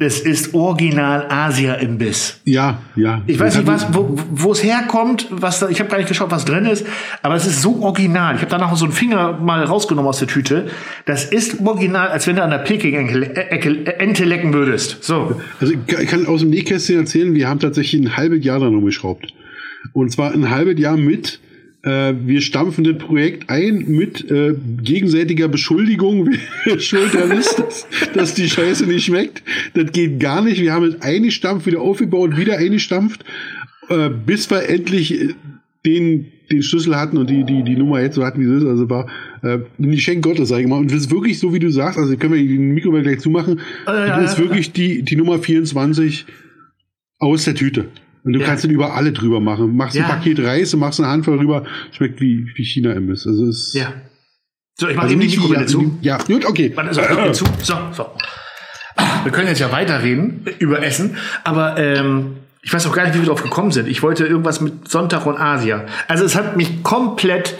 es ist original Asia-Imbiss. Ja, ja. Ich weiß nicht, was, wo es herkommt, was da, ich habe gar nicht geschaut, was drin ist, aber es ist so original. Ich habe danach so einen Finger mal rausgenommen aus der Tüte. Das ist original, als wenn du an der Peking-Ente lecken würdest. So. Also ich kann aus dem Nähkästchen erzählen, wir haben tatsächlich ein halbes Jahr daran rumgeschraubt. Und zwar ein halbes Jahr mit äh, wir stampfen das Projekt ein mit äh, gegenseitiger Beschuldigung, wer schuld ist, dass, dass die Scheiße nicht schmeckt. Das geht gar nicht. Wir haben es eingestampft, wieder aufgebaut, wieder eingestampft, äh, bis wir endlich äh, den, den Schlüssel hatten und die, die, die Nummer jetzt so hatten, wie sie ist. Also war äh, ein Geschenk Gottes, sag ich mal. Und das ist wirklich so, wie du sagst, also können wir den Mikrowelle gleich zumachen. Äh, das ist wirklich die, die Nummer 24 aus der Tüte. Und du ja. kannst den über alle drüber machen. Machst ja. ein Paket Reis und machst eine Handvoll rüber. Schmeckt wie, wie China-Imbiss. Also ist. Ja. So, ich mache also eben die Mikrowelle zu. Ja, gut, okay. Warte, so, äh, zu. So, so. Wir können jetzt ja weiterreden über Essen, aber ähm, ich weiß auch gar nicht, wie wir drauf gekommen sind. Ich wollte irgendwas mit Sonntag und Asia. Also es hat mich komplett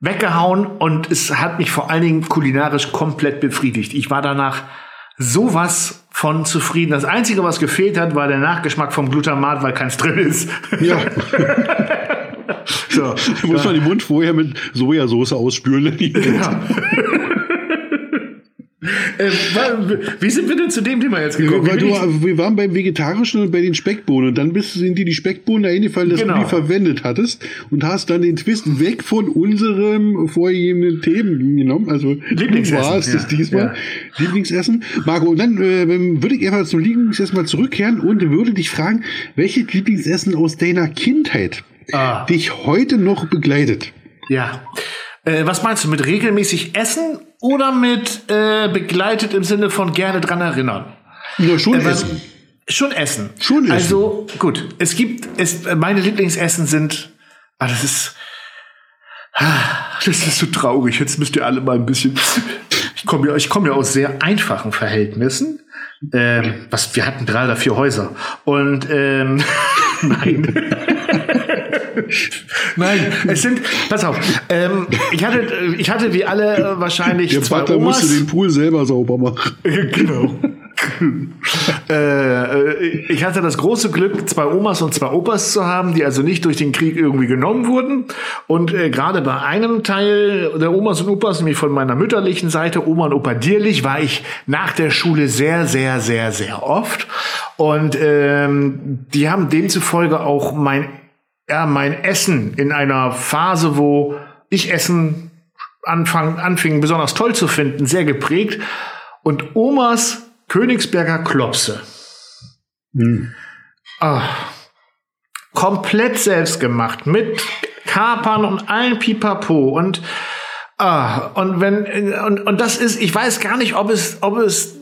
weggehauen und es hat mich vor allen Dingen kulinarisch komplett befriedigt. Ich war danach sowas von zufrieden. Das Einzige, was gefehlt hat, war der Nachgeschmack vom Glutamat, weil keins drin ist. Ja. so, da muss man den Mund vorher mit Sojasauce ausspülen. Ja. Äh, wie sind wir denn zu dem Thema jetzt gekommen? Weil du, wir waren beim Vegetarischen und bei den Speckbohnen und dann bist, sind dir die Speckbohnen eingefallen, dass genau. du die verwendet hattest und hast dann den Twist weg von unserem vorgegebenen Themen genommen. Also Lieblingsessen. war es das ja. diesmal. Ja. Lieblingsessen. Marco, und dann äh, würde ich einfach zum Lieblingsessen mal zurückkehren und würde dich fragen, welches Lieblingsessen aus deiner Kindheit ah. dich heute noch begleitet? Ja. Äh, was meinst du mit regelmäßig essen oder mit äh, begleitet im Sinne von gerne dran erinnern? Ja, schon äh, essen. Schon essen. Schon essen. Also gut, es gibt, es, meine Lieblingsessen sind, ah, das ist, ah, das ist so traurig. Jetzt müsst ihr alle mal ein bisschen. Ich komme ja, ich komme ja aus sehr einfachen Verhältnissen. Ähm, was, wir hatten drei oder vier Häuser. Und ähm, nein. Nein, es sind, pass auf, ähm, ich, hatte, ich hatte wie alle wahrscheinlich Der zwei Vater Omas. musste den Pool selber sauber machen. genau. äh, ich hatte das große Glück, zwei Omas und zwei Opas zu haben, die also nicht durch den Krieg irgendwie genommen wurden. Und äh, gerade bei einem Teil der Omas und Opas, nämlich von meiner mütterlichen Seite, Oma und Opa Dierlich, war ich nach der Schule sehr, sehr, sehr, sehr oft. Und ähm, die haben demzufolge auch mein ja, mein Essen in einer Phase, wo ich Essen anfang, anfing besonders toll zu finden, sehr geprägt. Und Omas Königsberger Klopse. Hm. Ah, komplett selbst gemacht mit Kapern und allen Pipapo und ah, und wenn und, und das ist, ich weiß gar nicht, ob es ob es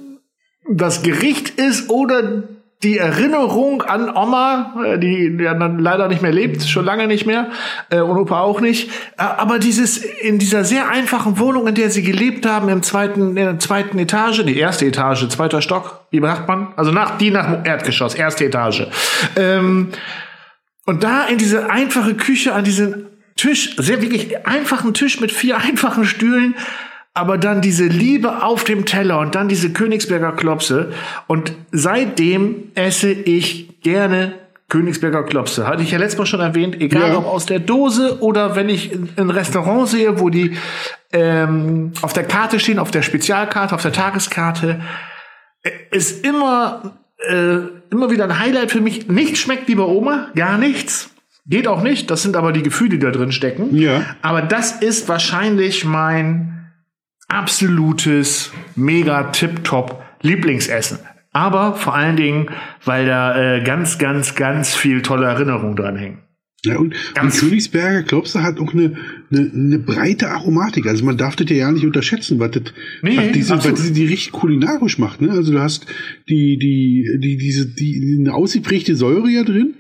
das Gericht ist oder die Erinnerung an Oma, äh, die ja dann leider nicht mehr lebt, schon lange nicht mehr, äh, und Opa auch nicht. Äh, aber dieses in dieser sehr einfachen Wohnung, in der sie gelebt haben, im zweiten, in der zweiten Etage, die erste Etage, zweiter Stock, wie sagt man? Also nach die nach Erdgeschoss, erste Etage. Ähm, und da in diese einfache Küche, an diesen Tisch, sehr wirklich einfachen Tisch mit vier einfachen Stühlen, aber dann diese Liebe auf dem Teller und dann diese Königsberger Klopse. Und seitdem esse ich gerne Königsberger Klopse. Hatte ich ja letztes Mal schon erwähnt, egal Ja. ob aus der Dose oder wenn ich in- ein Restaurant sehe, wo die ähm, auf der Karte stehen, auf der Spezialkarte, auf der Tageskarte, ist immer, äh, immer wieder ein Highlight für mich. Nichts schmeckt wie bei Oma, gar nichts. Geht auch nicht. Das sind aber die Gefühle, die da drin stecken. Ja. Aber das ist wahrscheinlich mein absolutes, mega tipptopp Lieblingsessen. Aber vor allen Dingen, weil da äh, ganz, ganz, ganz viel tolle Erinnerungen dran hängen. Ja, und, und Königsberger Klopse hat auch eine, eine, eine breite Aromatik. Also man darf das ja ja nicht unterschätzen, was, das, Nee, was, diese, was diese die richtig kulinarisch macht. Ne? Also du hast die, die, die, diese, die, eine ausgeprägte Säure ja drin.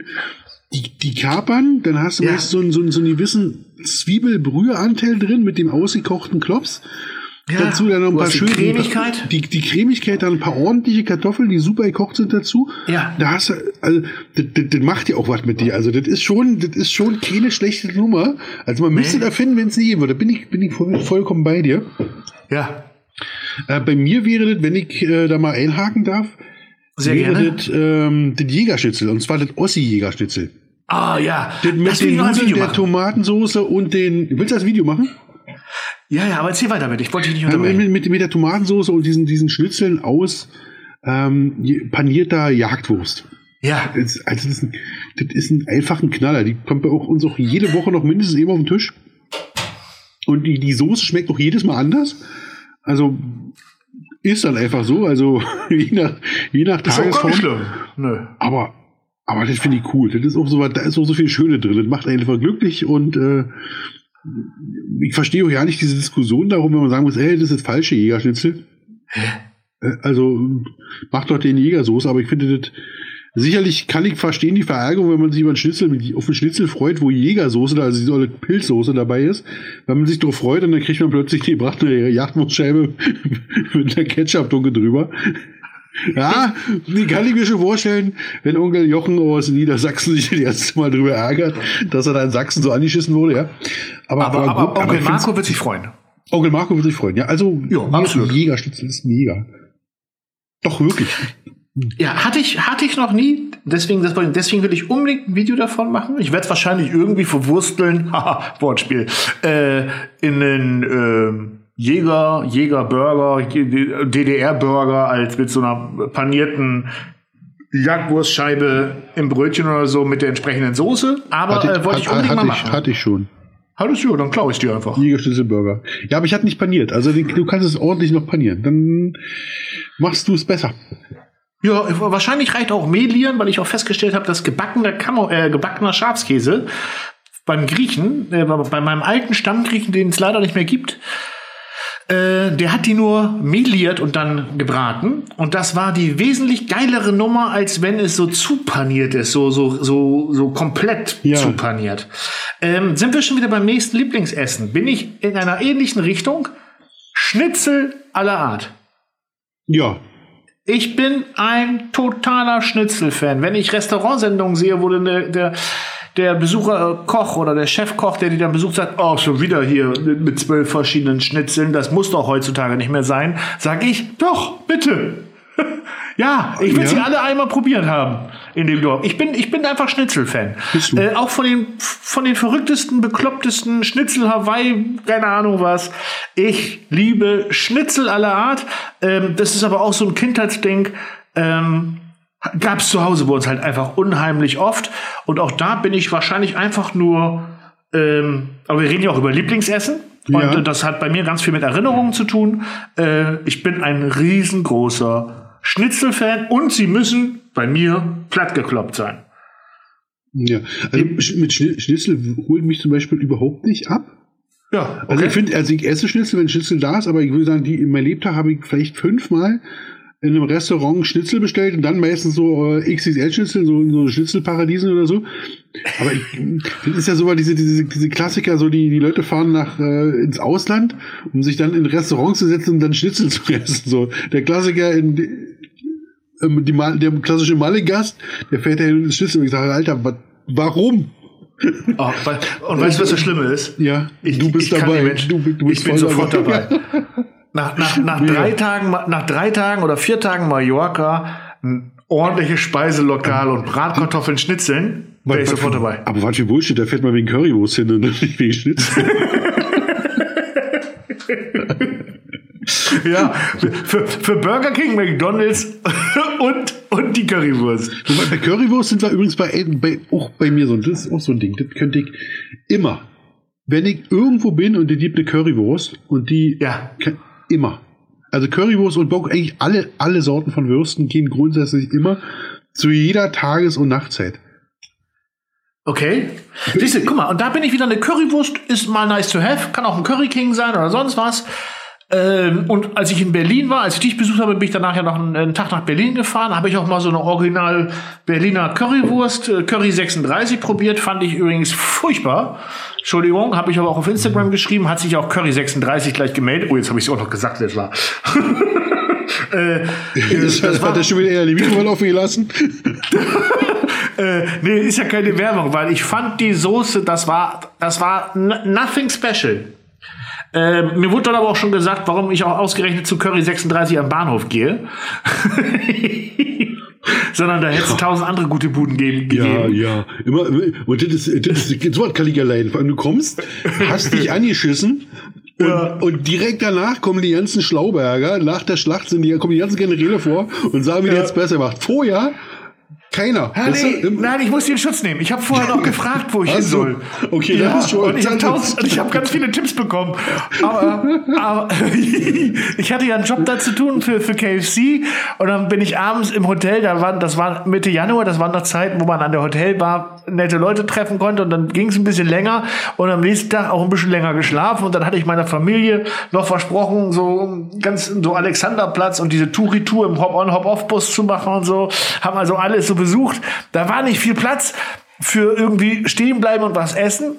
Die, die Kapern, dann hast du Ja. meist so, so, so einen gewissen Zwiebelbrüheanteil drin mit dem ausgekochten Klops. Dazu dann noch ein paar hast die schöne Cremigkeit. Die, die Cremigkeit, dann ein paar ordentliche Kartoffeln, die super gekocht sind dazu. Ja. Da hast du, also, das, das, das macht ja auch was mit dir. Also, das ist schon, das ist schon keine schlechte Nummer. Also, man müsste Nee. da finden, wenn es nie geben würde. Da bin ich, bin ich voll, vollkommen bei dir. Ja, Äh, bei mir wäre das, wenn ich äh, da mal einhaken darf, sehr wäre gerne. das, ähm, das Jägerschnitzel. Und zwar das Ossi-Jägerschnitzel. Ah ja, Das mit das den Nudeln, der. Tomatensoße und den. Willst du das Video machen? Ja, ja, aber erzähl weiter mit. Ich wollte dich nicht Ja, unterbrechen. mit, mit, mit der Tomatensoße und diesen, diesen Schnitzeln aus ähm, panierter Jagdwurst. Ja, Das, ist- also das, ist ein, das ist ein einfacher Knaller. Die kommt bei uns auch jede Woche noch mindestens eben auf den Tisch. Und die, die Soße schmeckt auch jedes Mal anders. Also ist dann einfach so. Also je nach, je nach ist auch gar nicht Tagesform. Nö. Aber, aber das finde ich cool. Das ist auch so, was- da ist auch so viel Schöne drin. Das macht einfach glücklich und äh, ich verstehe auch ja nicht diese Diskussion darum, wenn man sagen muss, ey, das ist falsche Jägerschnitzel. Also mach doch den Jägersoße, aber ich finde das sicherlich kann ich verstehen die Verärgerung, wenn man sich über einen Schnitzel auf einen Schnitzel freut, wo Jägersoße, also diese Pilzsoße dabei ist. Wenn man sich darauf freut und dann kriegt man plötzlich die gebrachte Jagdwurstscheibe mit einer Ketchup-Dunke drüber. Ja, die kann ich mir schon vorstellen, wenn Onkel Jochen aus Niedersachsen sich das erste Mal drüber ärgert, dass er da in Sachsen so angeschissen wurde, ja. Aber, Aber, aber, gut, Onkel ich find's- Marco wird sich freuen. Onkel Marco wird sich freuen, ja. Also, Ja, absolut. Jägerschnitzel ist mega. Doch, wirklich. Ja, hatte ich, hatte ich noch nie. Deswegen, das, deswegen will ich unbedingt ein Video davon machen. Ich werde es wahrscheinlich irgendwie verwursteln. Haha, Wortspiel. Äh, in den ähm, Jäger, Jägerburger, DDR-Burger als mit so einer panierten Jagdwurstscheibe im Brötchen oder so mit der entsprechenden Soße. Aber äh, wollte ich hat- unbedingt mal hatte machen. ich, hatte ich schon. Hattest du? Dann klaue ich dir einfach. Jägerschnitzelburger. Ja, aber ich hatte nicht paniert. Also, du kannst es ordentlich noch panieren. Dann machst du es besser. Ja, wahrscheinlich reicht auch Melieren, weil ich auch festgestellt habe, dass gebackener, Kamo, äh, gebackener Schafskäse beim Griechen, äh, bei meinem alten Stammgriechen, den es leider nicht mehr gibt, äh, der hat die nur meliert und dann gebraten. Und das war die wesentlich geilere Nummer, als wenn es so zupaniert ist, so, so, so, so komplett Ja. zupaniert. Ähm, sind wir schon wieder beim nächsten Lieblingsessen? Bin ich in einer ähnlichen Richtung? Schnitzel aller Art. Ja. Ich bin ein totaler Schnitzel-Fan. Wenn ich Restaurantsendungen sehe, wo der, der, der Besucher äh, Koch oder der Chefkoch, der die dann besucht, sagt, oh, schon wieder hier mit, zwölf verschiedenen Schnitzeln, das muss doch heutzutage nicht mehr sein, sage ich, doch, bitte. ja, ich will Ja. sie alle einmal probiert haben in dem Dorf. Ich bin, ich bin einfach Schnitzel-Fan. Äh, auch von den, von den verrücktesten, beklopptesten Schnitzel Hawaii, keine Ahnung was. Ich liebe Schnitzel aller Art. Ähm, das ist aber auch so ein Kindheitsding. Ähm, Gab es zu Hause bei uns halt einfach unheimlich oft. Und auch da bin ich wahrscheinlich einfach nur, ähm, aber wir reden ja auch über Lieblingsessen. Und Ja. äh, das hat bei mir ganz viel mit Erinnerungen zu tun. Äh, ich bin ein riesengroßer Schnitzelfan und sie müssen bei mir plattgekloppt sein. Ja, also mit Schnitzel holt mich zum Beispiel überhaupt nicht ab. Ja, okay. Also ich finde, also ich esse Schnitzel, wenn Schnitzel da ist, aber ich würde sagen, die in meinem Lebtag habe ich vielleicht fünfmal in einem Restaurant Schnitzel bestellt und dann meistens so äh, XXL-Schnitzel, so, so Schnitzelparadiesen oder so. Aber ich, das ist ja so diese, diese, diese Klassiker, so die, die Leute fahren nach äh, ins Ausland, um sich dann in Restaurants zu setzen und dann Schnitzel zu essen. So der Klassiker in ähm, die, der klassische Malle-Gast, der fährt ja ins Schnitzel und ich sage, Alter, wa warum? Oh, und weißt du, was das Schlimme ist? Ja, ich, du bist dabei. Du, du bist ich bin sofort dabei. Nach, nach, nach, drei Tagen, nach drei Tagen oder vier Tagen Mallorca ein ordentliches Speiselokal und Bratkartoffeln schnitzeln, wäre ich sofort dabei. Aber was für Bullshit, da fährt man wegen Currywurst hin und nicht wegen Schnitzel. ja, für, für Burger King, McDonalds und, und die Currywurst. Bei Currywurst sind wir übrigens bei, bei, auch bei mir so, das ist auch so ein Ding, das könnte ich immer. Wenn ich irgendwo bin und die gibt eine Currywurst und die ja. Kann, immer. Also Currywurst und Bock, eigentlich alle, alle Sorten von Würsten gehen grundsätzlich immer zu jeder Tages- und Nachtzeit. Okay. Siehst du, guck mal, und da bin ich wieder, eine Currywurst ist mal nice to have, kann auch ein Curry King sein oder sonst was. Ähm, und als ich in Berlin war, als ich dich besucht habe, bin ich danach ja noch einen, einen Tag nach Berlin gefahren, habe ich auch mal so eine original Berliner Currywurst, äh, Curry 36 probiert, fand ich übrigens furchtbar. Entschuldigung, habe ich aber auch auf Instagram geschrieben, hat sich auch Curry 36 gleich gemeldet. Oh, jetzt habe ich es auch noch gesagt, das war. äh, das, das hat er schon wieder eher die Mikrofon offen gelassen. äh, nee, ist ja keine Werbung, weil ich fand die Soße, das war, das war nothing special. Äh, mir wurde dann aber auch schon gesagt, warum ich auch ausgerechnet zu Curry 36 am Bahnhof gehe. Sondern da hätte es tausend andere gute Buden geben, Ja, ja. Immer, und das ist, das ist so ein Kalligalein. Du kommst, hast dich angeschissen und, ja. und, direkt danach kommen die ganzen Schlauberger, nach der Schlacht sind die, kommen die ganzen Generäle vor und sagen, wie ja. die jetzt besser macht. Vorher keiner. Ja, nee, nein, ich muss den Schutz nehmen. Ich habe vorher noch gefragt, wo ich hin soll. Okay, ja, das ist schon. Und ich habe hab ganz viele Tipps bekommen. Aber, aber ich hatte ja einen Job da zu tun für, für KFC. Und dann bin ich abends im Hotel. Da waren, das war Mitte Januar. Das waren noch Zeiten, wo man an der Hotelbar nette Leute treffen konnte. Und dann ging es ein bisschen länger. Und am nächsten Tag auch ein bisschen länger geschlafen. Und dann hatte ich meiner Familie noch versprochen, so ganz so Alexanderplatz und diese Touri-Tour im Hop-on, Hop-off-Bus zu machen und so. Haben also alles so besucht. Da war nicht viel Platz für irgendwie stehen bleiben und was essen.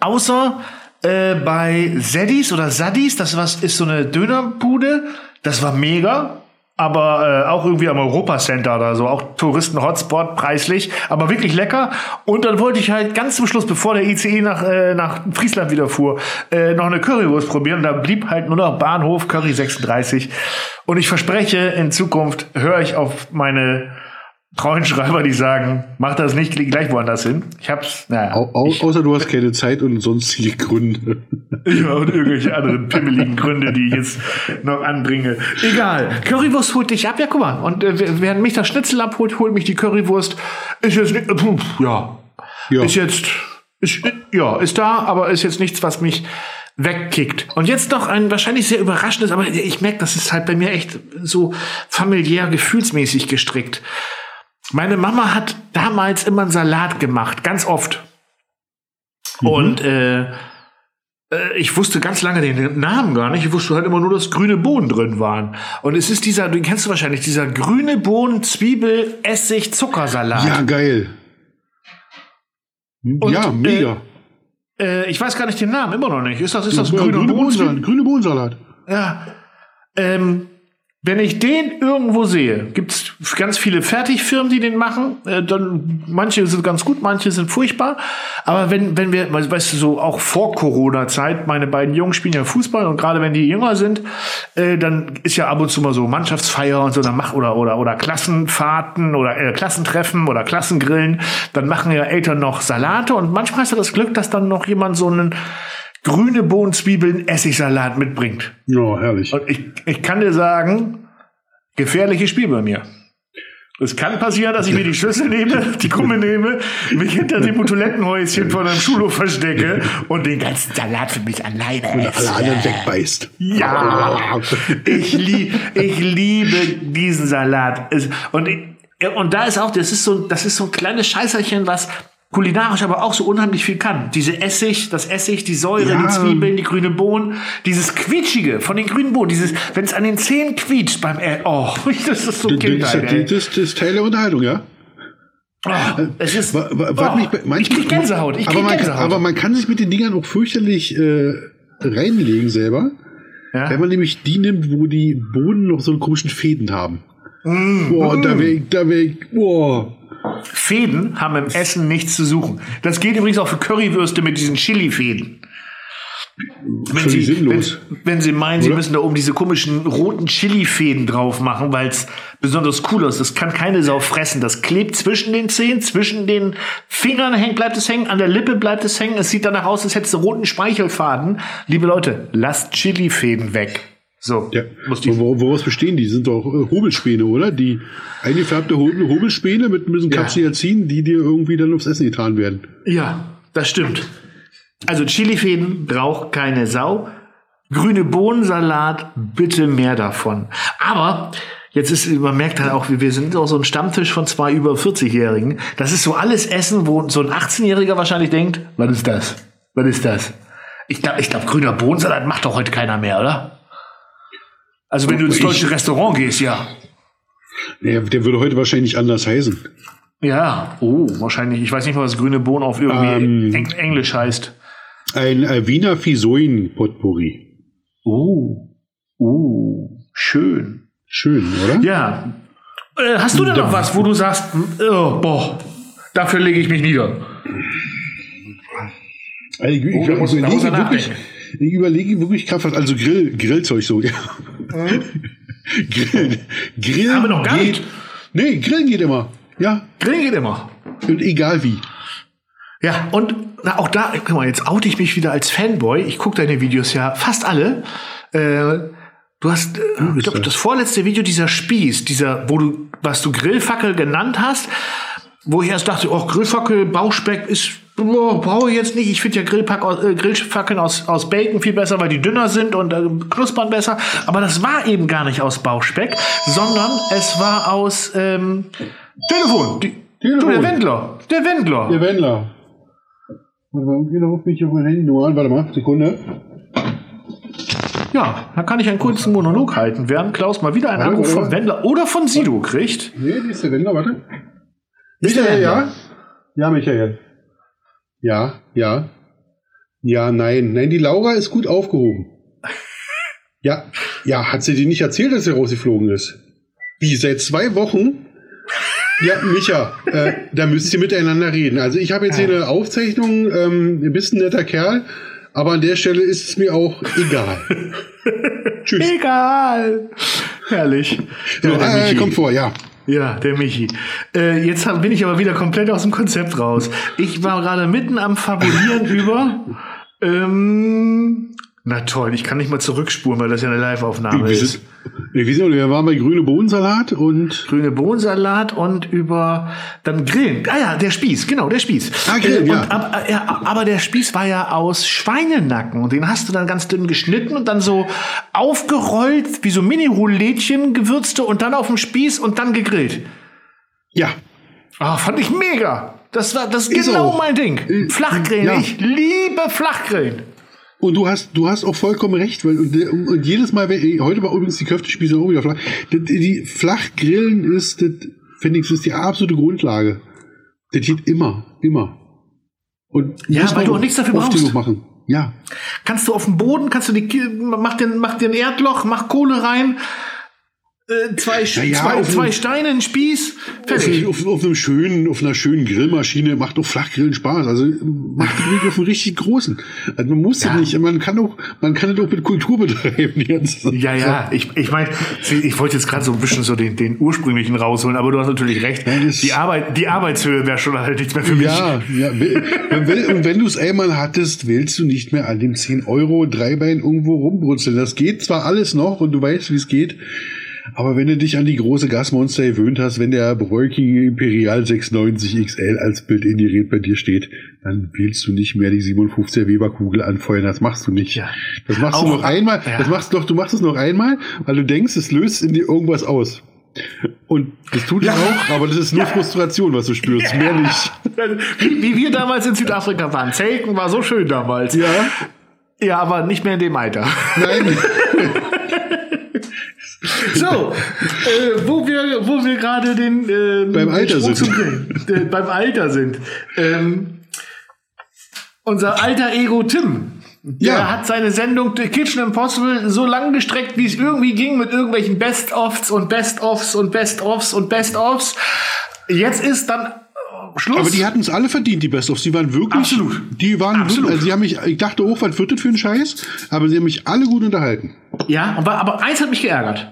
Außer äh, bei Zeddis oder Sadis, das was ist so eine Dönerbude. Das war mega. Aber äh, auch irgendwie am Europacenter oder so, auch Touristen-Hotspot, preislich, aber wirklich lecker. Und dann wollte ich halt ganz zum Schluss, bevor der ICE nach, äh, nach Friesland wieder fuhr, äh, noch eine Currywurst probieren. Und da blieb halt nur noch Bahnhof Curry 36. Und ich verspreche, in Zukunft höre ich auf meine treuen Schreiber, die sagen, mach das nicht gleich woanders hin. Ich hab's, naja. Au, au, außer du hast keine Zeit und sonstige Gründe. ja, und irgendwelche anderen pimmeligen Gründe, die ich jetzt noch anbringe. Egal. Currywurst holt dich ab. Ja, guck mal. Und äh, während mich das Schnitzel abholt, holt mich die Currywurst. Ist jetzt, äh, ja. ja. Ist jetzt, ist, ja, ist da, aber ist jetzt nichts, was mich wegkickt. Und jetzt noch ein wahrscheinlich sehr überraschendes, aber ich merke, das ist halt bei mir echt so familiär, gefühlsmäßig gestrickt. Meine Mama hat damals immer einen Salat gemacht, ganz oft. Mhm. Und äh, äh, ich wusste ganz lange den Namen gar nicht. Ich wusste halt immer nur, dass grüne Bohnen drin waren. Und es ist dieser, den kennst du wahrscheinlich, dieser grüne Bohnen, Zwiebel, Essig, Zuckersalat. Ja, geil. Und, ja, mega. Äh, äh, ich weiß gar nicht den Namen, immer noch nicht. Ist das, ist das ja, grüne, grüne Bohnensalat? Grüne Bohnensalat. Ja. Ähm, wenn ich den irgendwo sehe, gibt's ganz viele Fertigfirmen, die den machen. Äh, dann manche sind ganz gut, manche sind furchtbar. Aber wenn wenn wir, weißt du, so auch vor Corona-Zeit, meine beiden Jungs spielen ja Fußball und gerade wenn die jünger sind, äh, dann ist ja ab und zu mal so Mannschaftsfeier und so, dann mach oder oder oder Klassenfahrten oder äh, Klassentreffen oder Klassengrillen. Dann machen ja Eltern noch Salate und manchmal hast du das Glück, dass dann noch jemand so einen grüne Bohnen, Zwiebeln, Essigsalat mitbringt. Ja, herrlich. Und ich, ich kann dir sagen, gefährliches Spiel bei mir. Es kann passieren, dass ich mir die Schlüssel nehme, die Kumme nehme, mich hinter dem Butolettenhäuschen von einem Schulhof verstecke und den ganzen Salat für mich alleine esse. Und alle anderen wegbeißt. Ja, ich, lieb, ich liebe diesen Salat. Und und da ist auch, das ist so, das ist so ein kleines Scheißerchen, was kulinarisch aber auch so unheimlich viel kann. Diese Essig, das Essig, die Säure, Ja. die Zwiebeln, die grünen Bohnen, dieses Quietschige von den grünen Bohnen, dieses, wenn es an den Zähnen quietscht beim, äh, oh, das ist so Das, das, Kindheit, ey. das, das ist Teil der Unterhaltung, ja. Oh, es ist, was oh, mich bei- ich manchmal- krieg Gänsehaut, ich aber, krieg man, Gänsehaut. aber man kann sich mit den Dingern auch fürchterlich äh, reinlegen selber, ja? wenn man nämlich die nimmt, wo die Boden noch so einen komischen Fäden haben. Mm, Boah, da weg, da weg, boah. Fäden haben im Essen nichts zu suchen. Das gilt übrigens auch für Currywürste mit diesen Chili-Fäden. Wenn Sie, wenn, sinnlos. wenn Sie meinen, Sie Oder? müssen da oben diese komischen roten Chili-Fäden drauf machen, weil es besonders cool ist. Das kann keine Sau fressen. Das klebt zwischen den Zähnen, zwischen den Fingern hängt, bleibt es hängen, an der Lippe bleibt es hängen. Es sieht danach aus, als hättest du roten Speichelfaden. Liebe Leute, lasst Chili-Fäden weg. So, Ja. muss die Und wo- woraus bestehen die? Sind doch äh, Hobelspäne, oder? Die eingefärbte Hobel Hobelspäne mit ein bisschen Ja. Capsaicin, die dir irgendwie dann aufs Essen getan werden. Ja, das stimmt. Also Chilifäden braucht keine Sau. Grüne Bohnensalat, bitte mehr davon. Aber jetzt ist, man merkt halt auch, wir sind auch so ein Stammtisch von zwei über 40-Jährigen. Das ist so alles Essen, wo so ein 18-Jähriger wahrscheinlich denkt, was ist das? Was ist das? Ich glaube, ich glaub, grüner Bohnensalat macht doch heute keiner mehr, oder? Also wenn du ins Ich- deutsche Restaurant gehst, ja. Der, der würde heute wahrscheinlich anders heißen. Ja, oh, wahrscheinlich. Ich weiß nicht mal, was grüne Bohnen auf irgendwie Ähm. Eng Englisch heißt. Ein äh, Wiener Fisoin-Potpourri. Oh, oh, schön. Schön, oder? Ja. Äh, hast du denn noch was, wo du sagst, hm, oh, boah, dafür lege ich mich nieder? Also ich, ich, Oh, da muss- da ich überlege wirklich krafthaft, also Grill, Grillzeug so, ja. Grill, Grill Haben wir noch gar geht, nicht. Nee, Grillen geht immer. Ja, Grillen geht immer. und egal wie. Ja, und na, auch da, guck mal, jetzt oute ich mich wieder als Fanboy. Ich gucke deine Videos ja fast alle. Äh, du hast, äh, ich glaube, das vorletzte Video, dieser Spieß, dieser, wo du, was du Grillfackel genannt hast, wo ich erst dachte, oh, Grillfackel, Bauchspeck ist, oh, brauche ich jetzt nicht. Ich finde ja Grillpack, aus- äh, Grillfackeln aus, aus Bacon viel besser, weil die dünner sind und äh, knuspern besser. Aber das war eben gar nicht aus Bauchspeck, sondern es war aus ähm, Telefon. Die, Telefon. Du, der Wendler. Der Wendler. Der Wendler. Warte mal, irgendwie ruft mich auf mein Handy nur an. Warte mal, Sekunde. Ja, da kann ich einen kurzen Monolog halten, während Klaus mal wieder einen Warte, Anruf warte. vom Wendler oder von Sido kriegt. Nee, die ist der Wendler, warte. Michael, ja? Ja, Michael. Ja, ja. Ja, nein. Nein, die Laura ist gut aufgehoben. Ja, ja, hat sie dir nicht erzählt, dass sie rausgeflogen ist? Wie, seit zwei Wochen? Ja, Micha, äh, da müsst ihr miteinander reden. Also ich habe jetzt hier eine Aufzeichnung, ähm, du bist ein netter Kerl, aber an der Stelle ist es mir auch egal. Tschüss. Egal. Herrlich. So, Ja, äh, kommt vor, ja. Ja, der Michi. Äh, jetzt hab, bin ich aber wieder komplett aus dem Konzept raus. Ich war gerade mitten am Fabulieren über. Ähm, na toll, ich kann nicht mal zurückspuren, weil das ja eine Live-Aufnahme ist. sind, wir wissen, wir waren bei grüne Bohnensalat und grüne Bohnensalat und über dann Grillen. Ah ja, der Spieß, genau, der Spieß. Ah, Grillen, Äh, ja. ab, äh, ja. Aber der Spieß war ja aus Schweinenacken und den hast du dann ganz dünn geschnitten und dann so aufgerollt, wie so Mini-Roulettchen gewürzte und dann auf dem Spieß und dann gegrillt. ja, Ah, fand ich mega. Das war das ist Ist genau auch. mein Ding. Äh, Flachgrillen. ja. Ich liebe Flachgrillen. Und du hast, du hast auch vollkommen recht, weil und, und, jedes Mal, wenn, heute war übrigens die Köftespieße auch wieder flach. Die, die Flachgrillen ist, das, finde ich, ist die absolute Grundlage. Das geht immer, immer. Und Ja, weil du auch nichts dafür brauchst. machen. Ja. Kannst du auf dem Boden, kannst du die, mach den, mach den Erdloch, mach Kohle rein, zwei, Sch- Na ja, zwei, zwei Steine, ein Spieß, fertig. Auf, auf, einem schönen, auf einer schönen Grillmaschine macht doch Flachgrillen Spaß. Also macht die Grille auf einen richtig großen. Also man muss ja. Nicht, man kann auch, man kann auch mit Kultur betreiben. Ja, ja, ich, ich meine, ich wollte jetzt gerade so ein bisschen so den, den ursprünglichen rausholen, aber du hast natürlich recht. Ja, Die Arbeit, die Arbeitshöhe wäre schon halt nichts mehr für mich. Ja, ja. Und wenn, und wenn du es einmal hattest, willst du nicht mehr an dem 10 Euro Dreibein irgendwo rumbrutzeln. Das geht zwar alles noch und du weißt, wie es geht, aber wenn du dich an die große Gasmonster gewöhnt hast, wenn der Breuking Imperial 690 XL als Bild in die Red bei dir steht, dann willst du nicht mehr die 57er Weber Kugel anfeuern. Das machst du nicht. Ja. Das machst Auch- du noch einmal. ja. Das machst du doch, du machst es noch einmal, weil du denkst, es löst in dir irgendwas aus. Und das tut ja. auch, aber das ist nur ja. Frustration, was du spürst, ja. mehr nicht. Wie, wie, wir damals in Südafrika waren. Zelten war so schön damals. Ja. Ja, aber nicht mehr in dem Alter. Nein. so, äh, wo wir, wo wir gerade den ähm, beim Alter sind. äh, beim Alter sind. Ähm, unser alter Ego Tim der ja. hat seine Sendung The Kitchen Impossible so lang gestreckt, wie es irgendwie ging, mit irgendwelchen Best-ofs und Best-ofs und Best-ofs und Best-ofs. Jetzt ist dann Schluss. Aber die hatten es alle verdient, die Best-ofs. Die waren wirklich. Absolut. Die waren Absolut. Wirklich, also die haben mich, ich dachte auch, was wird das für ein Scheiß? Aber sie haben mich alle gut unterhalten. Ja, aber, aber eins hat mich geärgert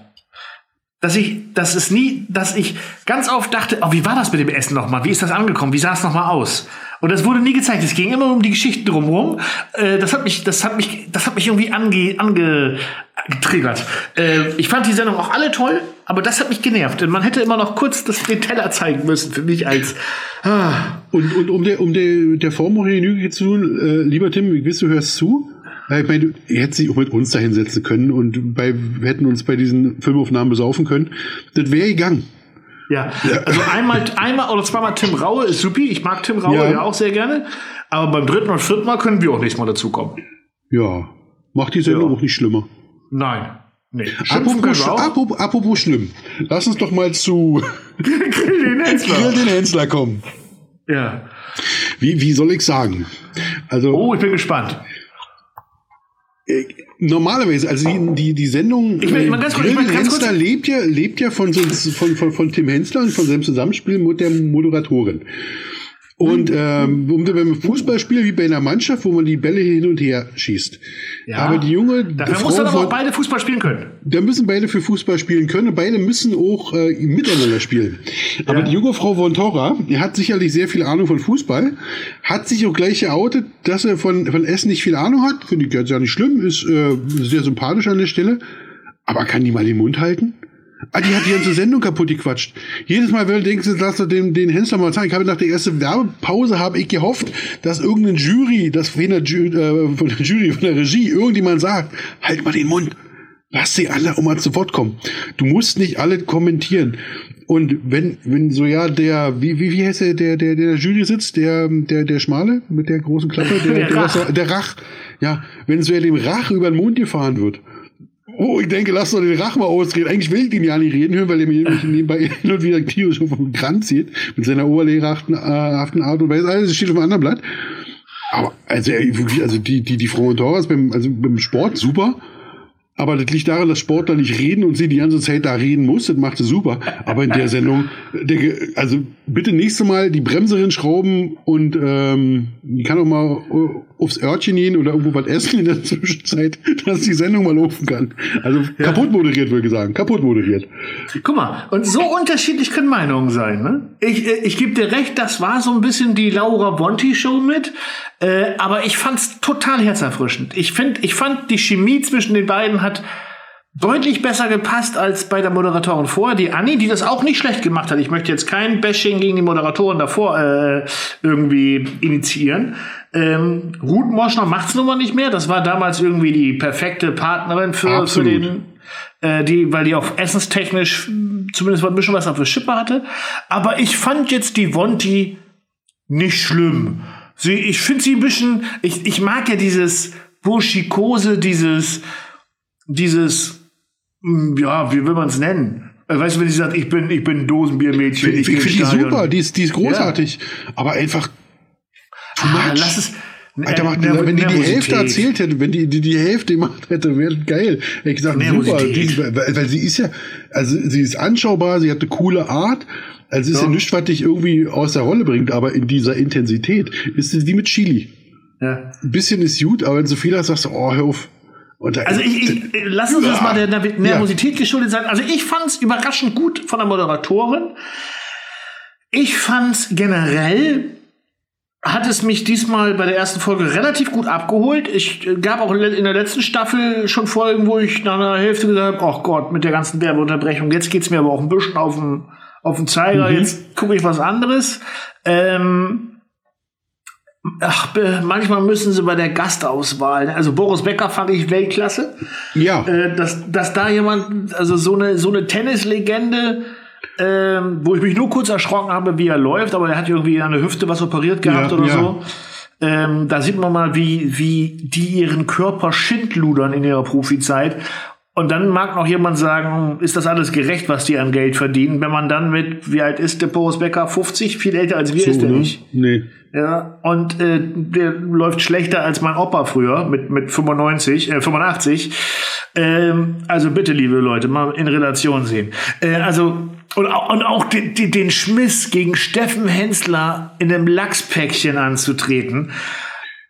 dass ich, dass es nie, dass ich ganz oft dachte, oh, wie war das mit dem Essen nochmal? Wie ist das angekommen? Wie sah es nochmal aus? Und das wurde nie gezeigt. Es ging immer um die Geschichten drumherum. Äh, das hat mich, das hat mich, das hat mich irgendwie ange, ange, getriggert. Äh, ich fand die Sendung auch alle toll, aber das hat mich genervt. Man hätte immer noch kurz das, den Teller zeigen müssen für mich als. Ah. Und, und um der, um der, der Form Genüge zu tun, äh, lieber Tim, ich weiß, du hörst zu. Ich meine, du hättest dich auch mit uns da hinsetzen können und bei, wir hätten uns bei diesen Filmaufnahmen besaufen können. Das wäre gegangen. Ja. also einmal, einmal oder zweimal Tim Raue ist supi. Ich mag Tim Raue ja. ja auch sehr gerne. Aber beim dritten und vierten Mal können wir auch nicht mal dazukommen. Ja. Macht die Sendung ja. auch nicht schlimmer. Nein. Nee. Apropos, apropos, apropos, schlimm. Lass uns doch mal zu Grill den Hensler. Grill den Hensler kommen. Ja. Wie, wie soll ich sagen? Also, oh, ich bin gespannt. Äh, normalerweise, also die, die, die Sendung ich mein, ich mein, ganz kurz, ich mein, ganz Hensler kurz. lebt ja, lebt ja von, von, von, von Tim Hensler und von seinem Zusammenspiel mit der Moderatorin. Und ähm, beim Fußballspiel wie bei einer Mannschaft, wo man die Bälle hin und her schießt. Ja, aber die junge Dafür Frau muss dann aber auch beide Fußball spielen können. Da müssen beide für Fußball spielen können und beide müssen auch äh, miteinander spielen. Aber ja. die junge Frau von Torra, die hat sicherlich sehr viel Ahnung von Fußball, hat sich auch gleich geoutet, dass er von, von Essen nicht viel Ahnung hat. Finde ich ja nicht schlimm, ist äh, sehr sympathisch an der Stelle. Aber kann die mal den Mund halten? Ah, die hat die ganze Sendung kaputt gequatscht. Jedes Mal, wenn du denkst, lass du den, den Hensler mal zeigen. Ich habe nach der ersten Werbepause habe ich gehofft, dass irgendein Jury, das von der, äh, von der Jury, von der Regie, irgendjemand sagt, halt mal den Mund. Lass sie alle auch mal zu Wort kommen. Du musst nicht alle kommentieren. Und wenn, wenn so ja der, wie, wie, wie heißt der, der, der, der Jury sitzt, der, der, der Schmale mit der großen Klappe, der, der, Rach. der Rach. Ja, wenn so ja dem Rach über den Mond gefahren wird Oh, ich denke, lass doch den Rach mal ausreden. Eigentlich will ich den ja nicht reden hören, weil er mich nebenbei hin und wieder tierisch auf den Kranz zieht. Mit seiner oberlehrhaften äh, Art und Weise. Alles steht auf einem anderen Blatt. Aber, also, also die, die, die Frau und Torres beim, also beim Sport super. Aber das liegt daran, dass Sportler nicht reden und sie die ganze Zeit da reden muss. Das macht sie super. Aber in der Sendung, also bitte nächstes Mal die Bremserin schrauben und ähm, die kann auch mal äh, aufs Örtchen gehen oder irgendwo was essen in der Zwischenzeit, dass die Sendung mal laufen kann. Also ja. kaputt moderiert, würde ich sagen. Kaputt moderiert. Guck mal, und so unterschiedlich können Meinungen sein. Ne? Ich, äh, ich gebe dir recht, das war so ein bisschen die Laura Bonti-Show mit. Äh, aber ich fand's total herzerfrischend. Ich finde, ich fand die Chemie zwischen den beiden hat deutlich besser gepasst als bei der Moderatorin vorher. Die Annie, die das auch nicht schlecht gemacht hat. Ich möchte jetzt kein Bashing gegen die Moderatorin davor äh, irgendwie initiieren. Ähm, Ruth Moschner macht's nun mal nicht mehr. Das war damals irgendwie die perfekte Partnerin für, für den, äh, die, weil die auch essenstechnisch zumindest ein bisschen was auf der Schippe hatte. Aber ich fand jetzt die Vonti nicht schlimm. Sie, ich finde sie ein bisschen, ich, ich mag ja dieses Burschikose, dieses, dieses, hm, ja, wie will man es nennen? Äh, weißt du, wenn sie sagt, ich bin, ich bin Dosenbiermädchen. Ich, ich, ich finde die super, die ist, die ist großartig. Ja. Aber einfach ah. Lass es, Alter, macht, Nerv wenn die die Hälfte erzählt hätte, wenn die die, die Hälfte gemacht hätte, wäre geil. Ich gesagt, super, die, weil, weil sie ist ja, also sie ist anschaubar, sie hat eine coole Art, also es ist ja. ja nichts, was dich irgendwie aus der Rolle bringt, aber in dieser Intensität ist es wie mit Chili. Ja. Ein bisschen ist gut, aber wenn du so viel hast, sagst du, oh, hör auf. also ich, ich, lass uns das mal der Nervosität ja. geschuldet sein. Also ich fand es überraschend gut von der Moderatorin. Ich fand es generell hat es mich diesmal bei der ersten Folge relativ gut abgeholt. Ich äh, gab auch in der letzten Staffel schon Folgen, wo ich nach einer Hälfte gesagt habe, oh Gott, mit der ganzen Werbeunterbrechung, jetzt geht's mir aber auch ein bisschen auf den auf den Zeiger, mhm. jetzt gucke ich was anderes. Ähm, Ach, manchmal müssen sie bei der Gastauswahl. ne? Also Boris Becker fand ich Weltklasse. Ja. Äh, dass, dass da jemand, also so eine, so eine Tennislegende, ähm, wo ich mich nur kurz erschrocken habe, wie er läuft, aber er hat irgendwie an der Hüfte was operiert gehabt Ja, oder ja. so. Ähm, da sieht man mal, wie, wie die ihren Körper schindludern in ihrer Profizeit. Und dann mag noch jemand sagen, ist das alles gerecht, was die an Geld verdienen, wenn man dann mit, wie alt ist der Boris Becker? 50? Viel älter als wir ist so, er ne? nicht. Nee. Ja, und äh, der läuft schlechter als mein Opa früher mit, mit 95, äh, 85. Ähm, also bitte, liebe Leute, mal in Relation sehen. Äh, also, und, und auch den, den, den Schmiss gegen Steffen Hensler in einem Lachspäckchen anzutreten.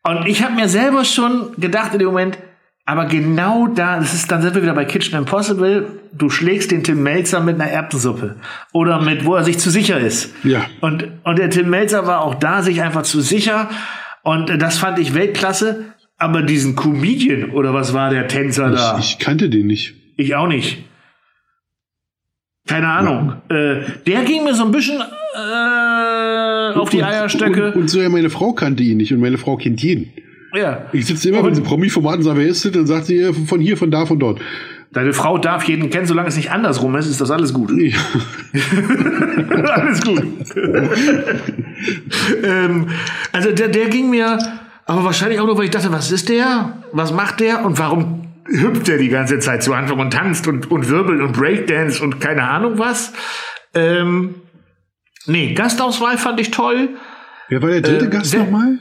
Und ich habe mir selber schon gedacht in dem Moment, aber genau da, das ist, dann sind wir wieder bei Kitchen Impossible. Du schlägst den Tim Melzer mit einer Erbsensuppe. Oder mit, wo er sich zu sicher ist. Ja. Und, und der Tim Melzer war auch da, sich einfach zu sicher. Und das fand ich Weltklasse. Aber diesen Comedian, oder was war der Tänzer da? Ich, ich kannte den nicht. Ich auch nicht. Keine Ahnung. Äh, der ging mir so ein bisschen äh, auf die Und- Eierstöcke. Und, und so ja, meine Frau kannte ihn nicht und meine Frau kennt jeden. Ja. Ich sitze immer, wenn sie Promi-Formaten sagen, wer ist das? Dann sagt sie äh, von hier, von da, von dort. Deine Frau darf jeden kennen, solange es nicht andersrum ist, ist das alles gut. Ja. alles gut. ähm, also der, der ging mir, aber wahrscheinlich auch nur, weil ich dachte, was ist der? Was macht der? Und warum hüpft der die ganze Zeit zu Anfang und tanzt und, und wirbelt und Breakdance und keine Ahnung was? Ähm, nee, Gastauswahl fand ich toll. Wer war der dritte Äh, Gast nochmal?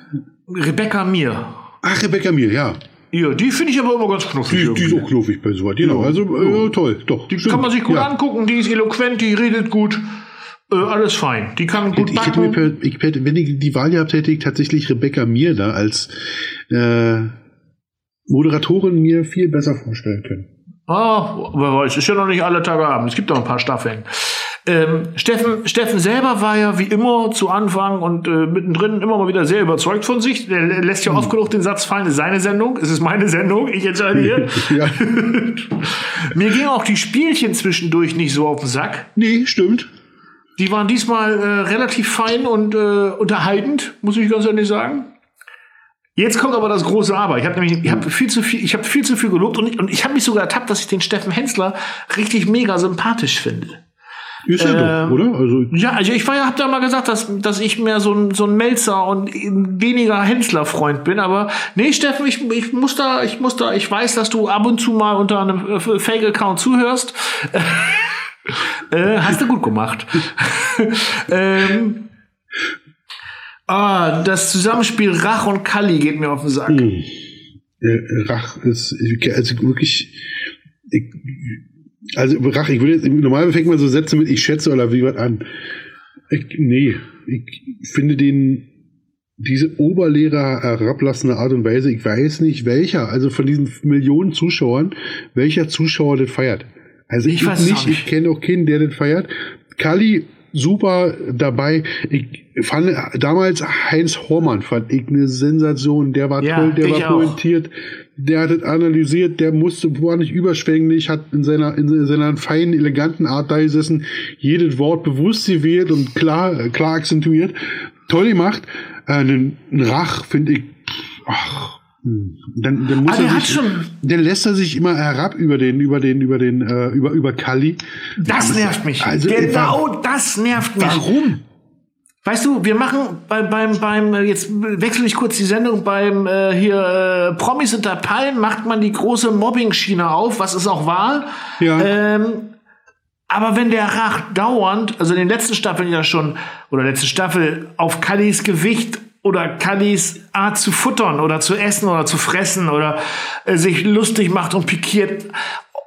Rebecca Mir. Ach, Rebecca Mir, ja. Ja, die finde ich aber immer ganz knuffig. Die, die ist auch knuffig bei sowas. Genau, also äh, toll, doch. Die kann man sich gut ja. angucken, die ist eloquent, die redet gut. Äh, alles fein. Die kann gut Ich hätte mir, per, ich hätte, wenn ich die Wahl gehabt hätte, ich tatsächlich Rebecca Mir da als äh, Moderatorin mir viel besser vorstellen können. Ah, wer weiß, ist ja noch nicht alle Tage Abend. Es gibt noch ein paar Staffeln. Ähm, Steffen, Steffen selber war ja wie immer zu Anfang und äh, mittendrin immer mal wieder sehr überzeugt von sich. Er lä- lässt ja oft genug den Satz fallen, es ist seine Sendung, es ist meine Sendung, ich entscheide hier. Ja. Mir gingen auch die Spielchen zwischendurch nicht so auf den Sack. nee, stimmt. Die waren diesmal äh, relativ fein und äh, unterhaltend, muss ich ganz ehrlich sagen. Jetzt kommt aber das große Aber. Ich habe nämlich, ich habe viel zu viel, ich habe viel zu viel gelobt und ich, und ich habe mich sogar ertappt, dass ich den Steffen Hensler richtig mega sympathisch finde. Ist ja Ähm, doch, oder? Also Ja, also ich war ja, hab da mal gesagt, dass, dass ich mehr so ein, so ein Melzer und weniger Hensler-Freund bin, aber nee, Steffen, ich, ich muss da, ich muss da, ich weiß, dass du ab und zu mal unter einem äh, Fake-Account zuhörst. äh, hast du gut gemacht. ähm, ah, das Zusammenspiel Rach und Kalli geht mir auf den Sack. äh, Rach ist also wirklich. Ich, also Rach, ich will jetzt normalerweise fängt man so Sätze mit ich schätze oder wie was an. Ich, nee, ich finde den diese Oberlehrer herablassende Art und Weise, ich weiß nicht welcher, also von diesen Millionen Zuschauern, welcher Zuschauer das feiert. Also Ich ich, weiß nicht, nicht. ich kenne auch keinen, der das feiert. Kali super dabei. Ich fand damals Heinz Hormann fand ich eine Sensation. Der war Ja, toll, der war pointiert, der hat es analysiert, der musste, war nicht überschwänglich, hat in seiner, in seiner feinen, eleganten Art da gesessen, jedes Wort bewusst gewählt und klar, klar akzentuiert. Toll gemacht. Äh, einen Rach finde ich, ach, hm. dann, dann muss Ah, er hat sich, schon- dann lässt er sich immer herab über den, über den, über den, äh, über, über Kali. Das nervt mich. Also, genau das nervt mich. Warum? Weißt du, wir machen beim, beim, beim äh, jetzt wechsle ich kurz die Sendung, beim äh, hier äh, Promis unter Palmen macht man die große Mobbing-Schiene auf, was es auch war. Ja. Ähm, aber wenn der Rach dauernd, also in den letzten Staffeln ja schon, oder letzte Staffel, auf Kallis Gewicht oder Kallis Art zu futtern oder zu essen oder zu fressen oder äh, sich lustig macht und pikiert.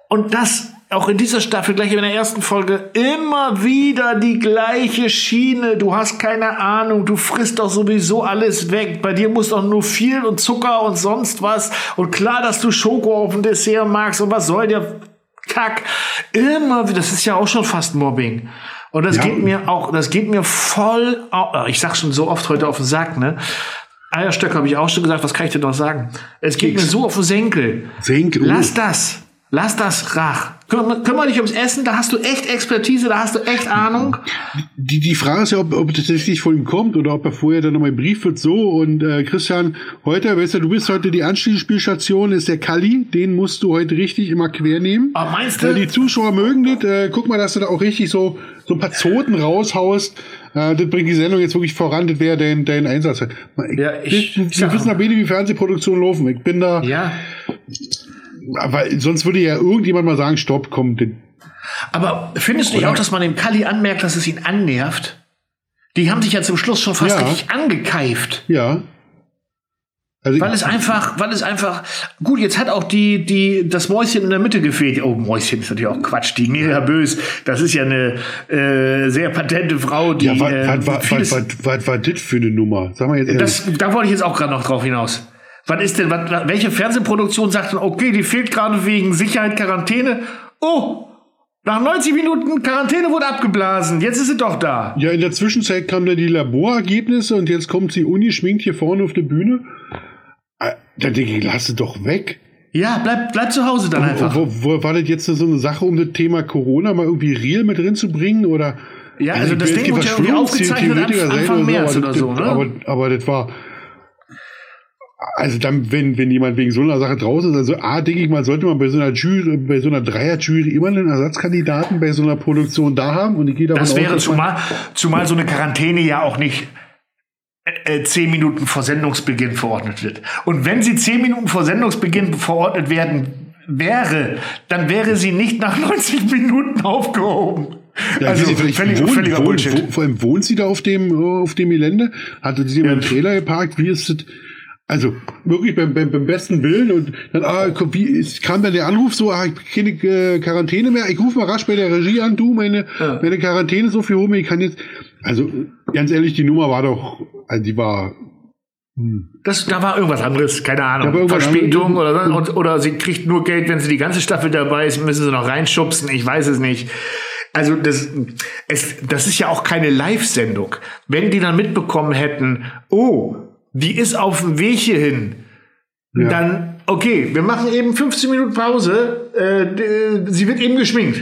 Und das auch in dieser Staffel, gleich in der ersten Folge, immer wieder die gleiche Schiene. Du hast keine Ahnung, du frisst doch sowieso alles weg. Bei dir muss doch nur viel und Zucker und sonst was. Und klar, dass du Schoko auf dem Dessert magst und was soll der Kack. Immer wieder, das ist ja auch schon fast Mobbing. Und das Ja. geht mir auch, das geht mir voll, au- ich sag schon so oft heute auf den Sack, ne? Eierstöcke habe ich auch schon gesagt, was kann ich dir noch sagen? Es geht mir so auf den Senkel. Senkel, oh. Lass das. Lass das, Rach. Kümmer, kümmer dich ums Essen, da hast du echt Expertise, da hast du echt Ahnung. Die, die Frage ist ja, ob, ob das tatsächlich von ihm kommt oder ob er vorher dann nochmal Brief wird so und äh, Christian, heute, weißt du, du bist heute die Anschließspielstation, ist der Kali, den musst du heute richtig immer quer nehmen. Oh, meinst du? Äh, die Zuschauer mögen das, äh, guck mal, dass du da auch richtig so, so ein paar Zoten raushaust. Äh, das bringt die Sendung jetzt wirklich voran, das wäre dein, dein Einsatz. Ja, ich- wir ich sag- wissen ja beide, wie Fernsehproduktionen laufen. Ich bin da, Ja. Aber sonst würde ja irgendjemand mal sagen, stopp, komm, Aber findest du nicht auch, dass man dem Kali anmerkt, dass es ihn annervt? Die haben sich ja zum Schluss schon fast Ja. richtig angekeift. Ja. Also Weil es einfach, weil es einfach, gut, jetzt hat auch die, die, das Mäuschen in der Mitte gefehlt. Oh, Mäuschen ist natürlich auch Quatsch. Die Mira Bös, das ist ja eine äh, sehr patente Frau, die. ja, was, äh, was war das für eine Nummer? Sag mal jetzt ehrlich. das, da wollte ich jetzt auch gerade noch drauf hinaus. Was ist denn, was, welche Fernsehproduktion sagt denn, okay, die fehlt gerade wegen Sicherheit Quarantäne? Oh, nach 90 Minuten Quarantäne wurde abgeblasen. Jetzt ist sie doch da. ja, in der Zwischenzeit kamen da die Laborergebnisse und jetzt kommt sie ungeschminkt hier vorne auf der Bühne. Äh, Da denke ich, lass sie doch weg. Ja, bleib, bleib zu Hause dann einfach. Wo, wo, war das jetzt so eine Sache, um das Thema Corona mal irgendwie real mit drin zu bringen? Oder Ja, also ich das Ding wurde ja irgendwie aufgezeichnet Verschwörungstheoretiker Anfang- sein März oder das- so, ne? Aber, aber das war. Also dann, wenn, wenn jemand wegen so einer Sache draußen ist, also A, denke ich mal, sollte man bei so einer Jury, bei so einer Dreier-Jury immer einen Ersatzkandidaten bei so einer Produktion da haben und ich gehe davon Das aus, wäre man- zumal, zumal so eine Quarantäne ja auch nicht äh, äh, zehn Minuten vor Sendungsbeginn verordnet wird. Und wenn sie zehn Minuten vor Sendungsbeginn verordnet werden wäre, dann wäre sie nicht nach 90 Minuten aufgehoben. Ja, also völlig, wohnt, völliger wohnt, Bullshit. Wo, vor allem wohnt sie da auf dem, äh, auf dem Gelände? Hatte sie jemand einen Trailer geparkt? Wie ist das? Also wirklich beim, beim, beim besten Willen und dann ah, wie ist, kam dann der Anruf so, ah, keine äh, Quarantäne mehr, ich rufe mal rasch bei der Regie an, du, meine, Ja. meine Quarantäne so viel rum, ich kann jetzt, also ganz ehrlich, die Nummer war doch, also die war, Das, da war irgendwas anderes, keine Ahnung. Verspätung anderes. oder, und, oder sie kriegt nur Geld, wenn sie die ganze Staffel dabei ist, müssen sie noch reinschubsen, ich weiß es nicht. Also das, es, das ist ja auch keine Live-Sendung. Wenn die dann mitbekommen hätten, oh, die ist auf dem Weg hierhin, Ja. dann, okay, wir machen eben 15 Minuten Pause, äh, sie wird eben geschminkt.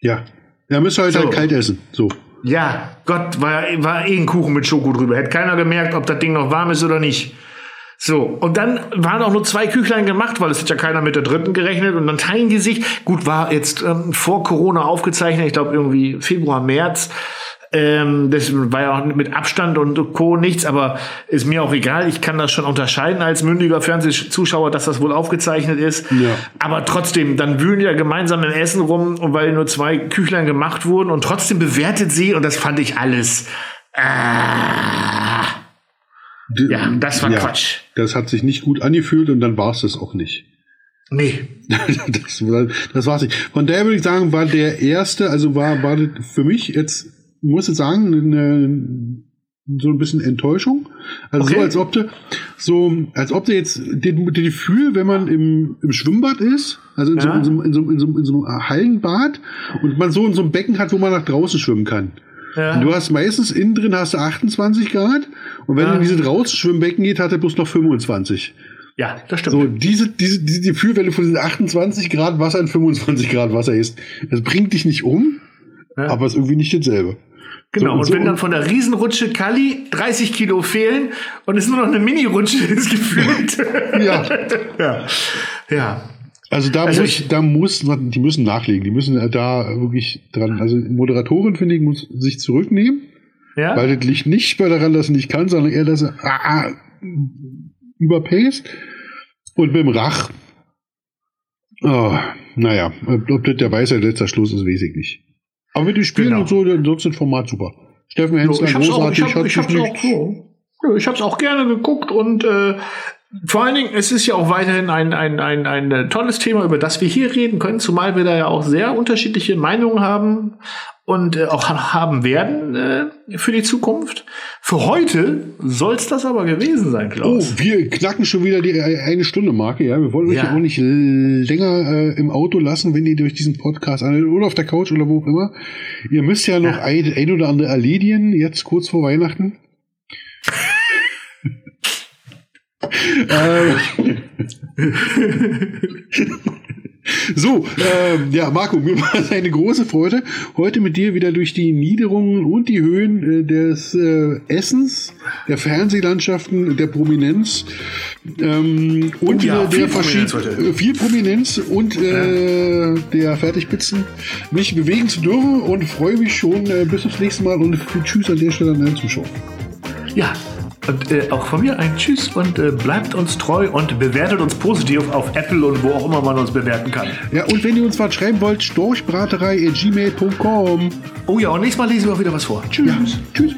ja, ja, müsst ihr heute So. halt kalt essen, so. Ja, Gott, war, war eh ein Kuchen mit Schoko drüber. Hätte keiner gemerkt, ob das Ding noch warm ist oder nicht. So, und dann waren auch nur zwei Küchlein gemacht, weil es hat ja keiner mit der dritten gerechnet. Und dann teilen die sich. Gut, war jetzt ähm, vor Corona aufgezeichnet, ich glaube irgendwie Februar, März. Ähm, das war ja auch mit Abstand und Co. nichts, aber ist mir auch egal. Ich kann das schon unterscheiden als mündiger Fernsehzuschauer, dass das wohl aufgezeichnet ist. Ja. Aber trotzdem, dann wühlen die ja gemeinsam im Essen rum, weil nur zwei Küchlein gemacht wurden und trotzdem bewertet sie, und das fand ich alles. Ah, ja, das war Quatsch. Das hat sich nicht gut angefühlt und dann war es das auch nicht. Nee. das, war- das war's nicht. Von daher würde ich sagen, war der erste, also war, war das für mich jetzt, muss ich sagen, eine, so ein bisschen Enttäuschung. Also Okay. so, als ob du, so, als ob du jetzt den, den Gefühl, wenn man im, im Schwimmbad ist, also in, so, Ja. in, so, in, so, in, so, in so einem Hallenbad und man so in so einem Becken hat, wo man nach draußen schwimmen kann. Ja. Du hast meistens innen drin hast du 28 Grad und wenn Ja. du in dieses Draußenschwimmbecken geht, hat er bloß noch 25. Ja, das stimmt. So, diese, diese, diese Gefühl, wenn du von diesen 28 Grad Wasser in 25 Grad Wasser isst, das bringt dich nicht um, aber ist irgendwie nicht dasselbe. Genau, So, und so- wenn dann von der Riesenrutsche Kali 30 Kilo fehlen und es nur noch eine Mini-Rutsche ist gefühlt. Ja. ja. Ja. Also da Also muss, ich- da muss, die müssen nachlegen, die müssen da wirklich dran. Also Moderatorin, finde ich, muss sich zurücknehmen, Ja. weil das liegt nicht bei daran, dass sie nicht kann, sondern eher, dass sie ah, ah, überpaced. Und beim Rach, oh, naja, ob das der Weisheit letzter Schluss ist, weiß ich nicht. Aber mit den Spielen Genau. und so, dann ist das Format super. Steffen Hensler, ich hab's auch, ich großartig, hab, ich hab's auch Ich hab's auch gerne geguckt und äh, vor allen Dingen, es ist ja auch weiterhin ein, ein, ein, ein tolles Thema, über das wir hier reden können, zumal wir da ja auch sehr unterschiedliche Meinungen haben und äh, auch ha- haben werden äh, für die Zukunft. Für heute soll's das aber gewesen sein, Oh, Klaus. wir knacken schon wieder die äh, eine Stunde Marke, ja. Wir wollen euch Ja. ja auch nicht länger äh, im Auto lassen, wenn ihr durch diesen Podcast anhört oder auf der Couch oder wo auch immer. Ihr müsst ja noch Ja. Ein, ein oder andere erledigen, jetzt kurz vor Weihnachten. äh, So, äh, ja, Marco, mir war es eine große Freude, heute mit dir wieder durch die Niederungen und die Höhen äh, des äh, Essens, der Fernsehlandschaften, der Prominenz ähm, und, Und ja, äh, viel der Prominenz verschied- heute. äh, viel Prominenz und äh, der Fertigpizzen mich bewegen zu dürfen und freue mich schon äh, bis zum nächsten Mal und tschüss an der Stelle an allen Zuschauern. Ja, und äh, auch von mir ein Tschüss und äh, bleibt uns treu und bewertet uns positiv auf Apple und wo auch immer man uns bewerten kann. Ja, und wenn ihr uns was schreiben wollt, storchbraterei.gmail.com. Oh ja, und nächstes Mal lesen wir auch wieder was vor. Tschüss. Ja, tschüss.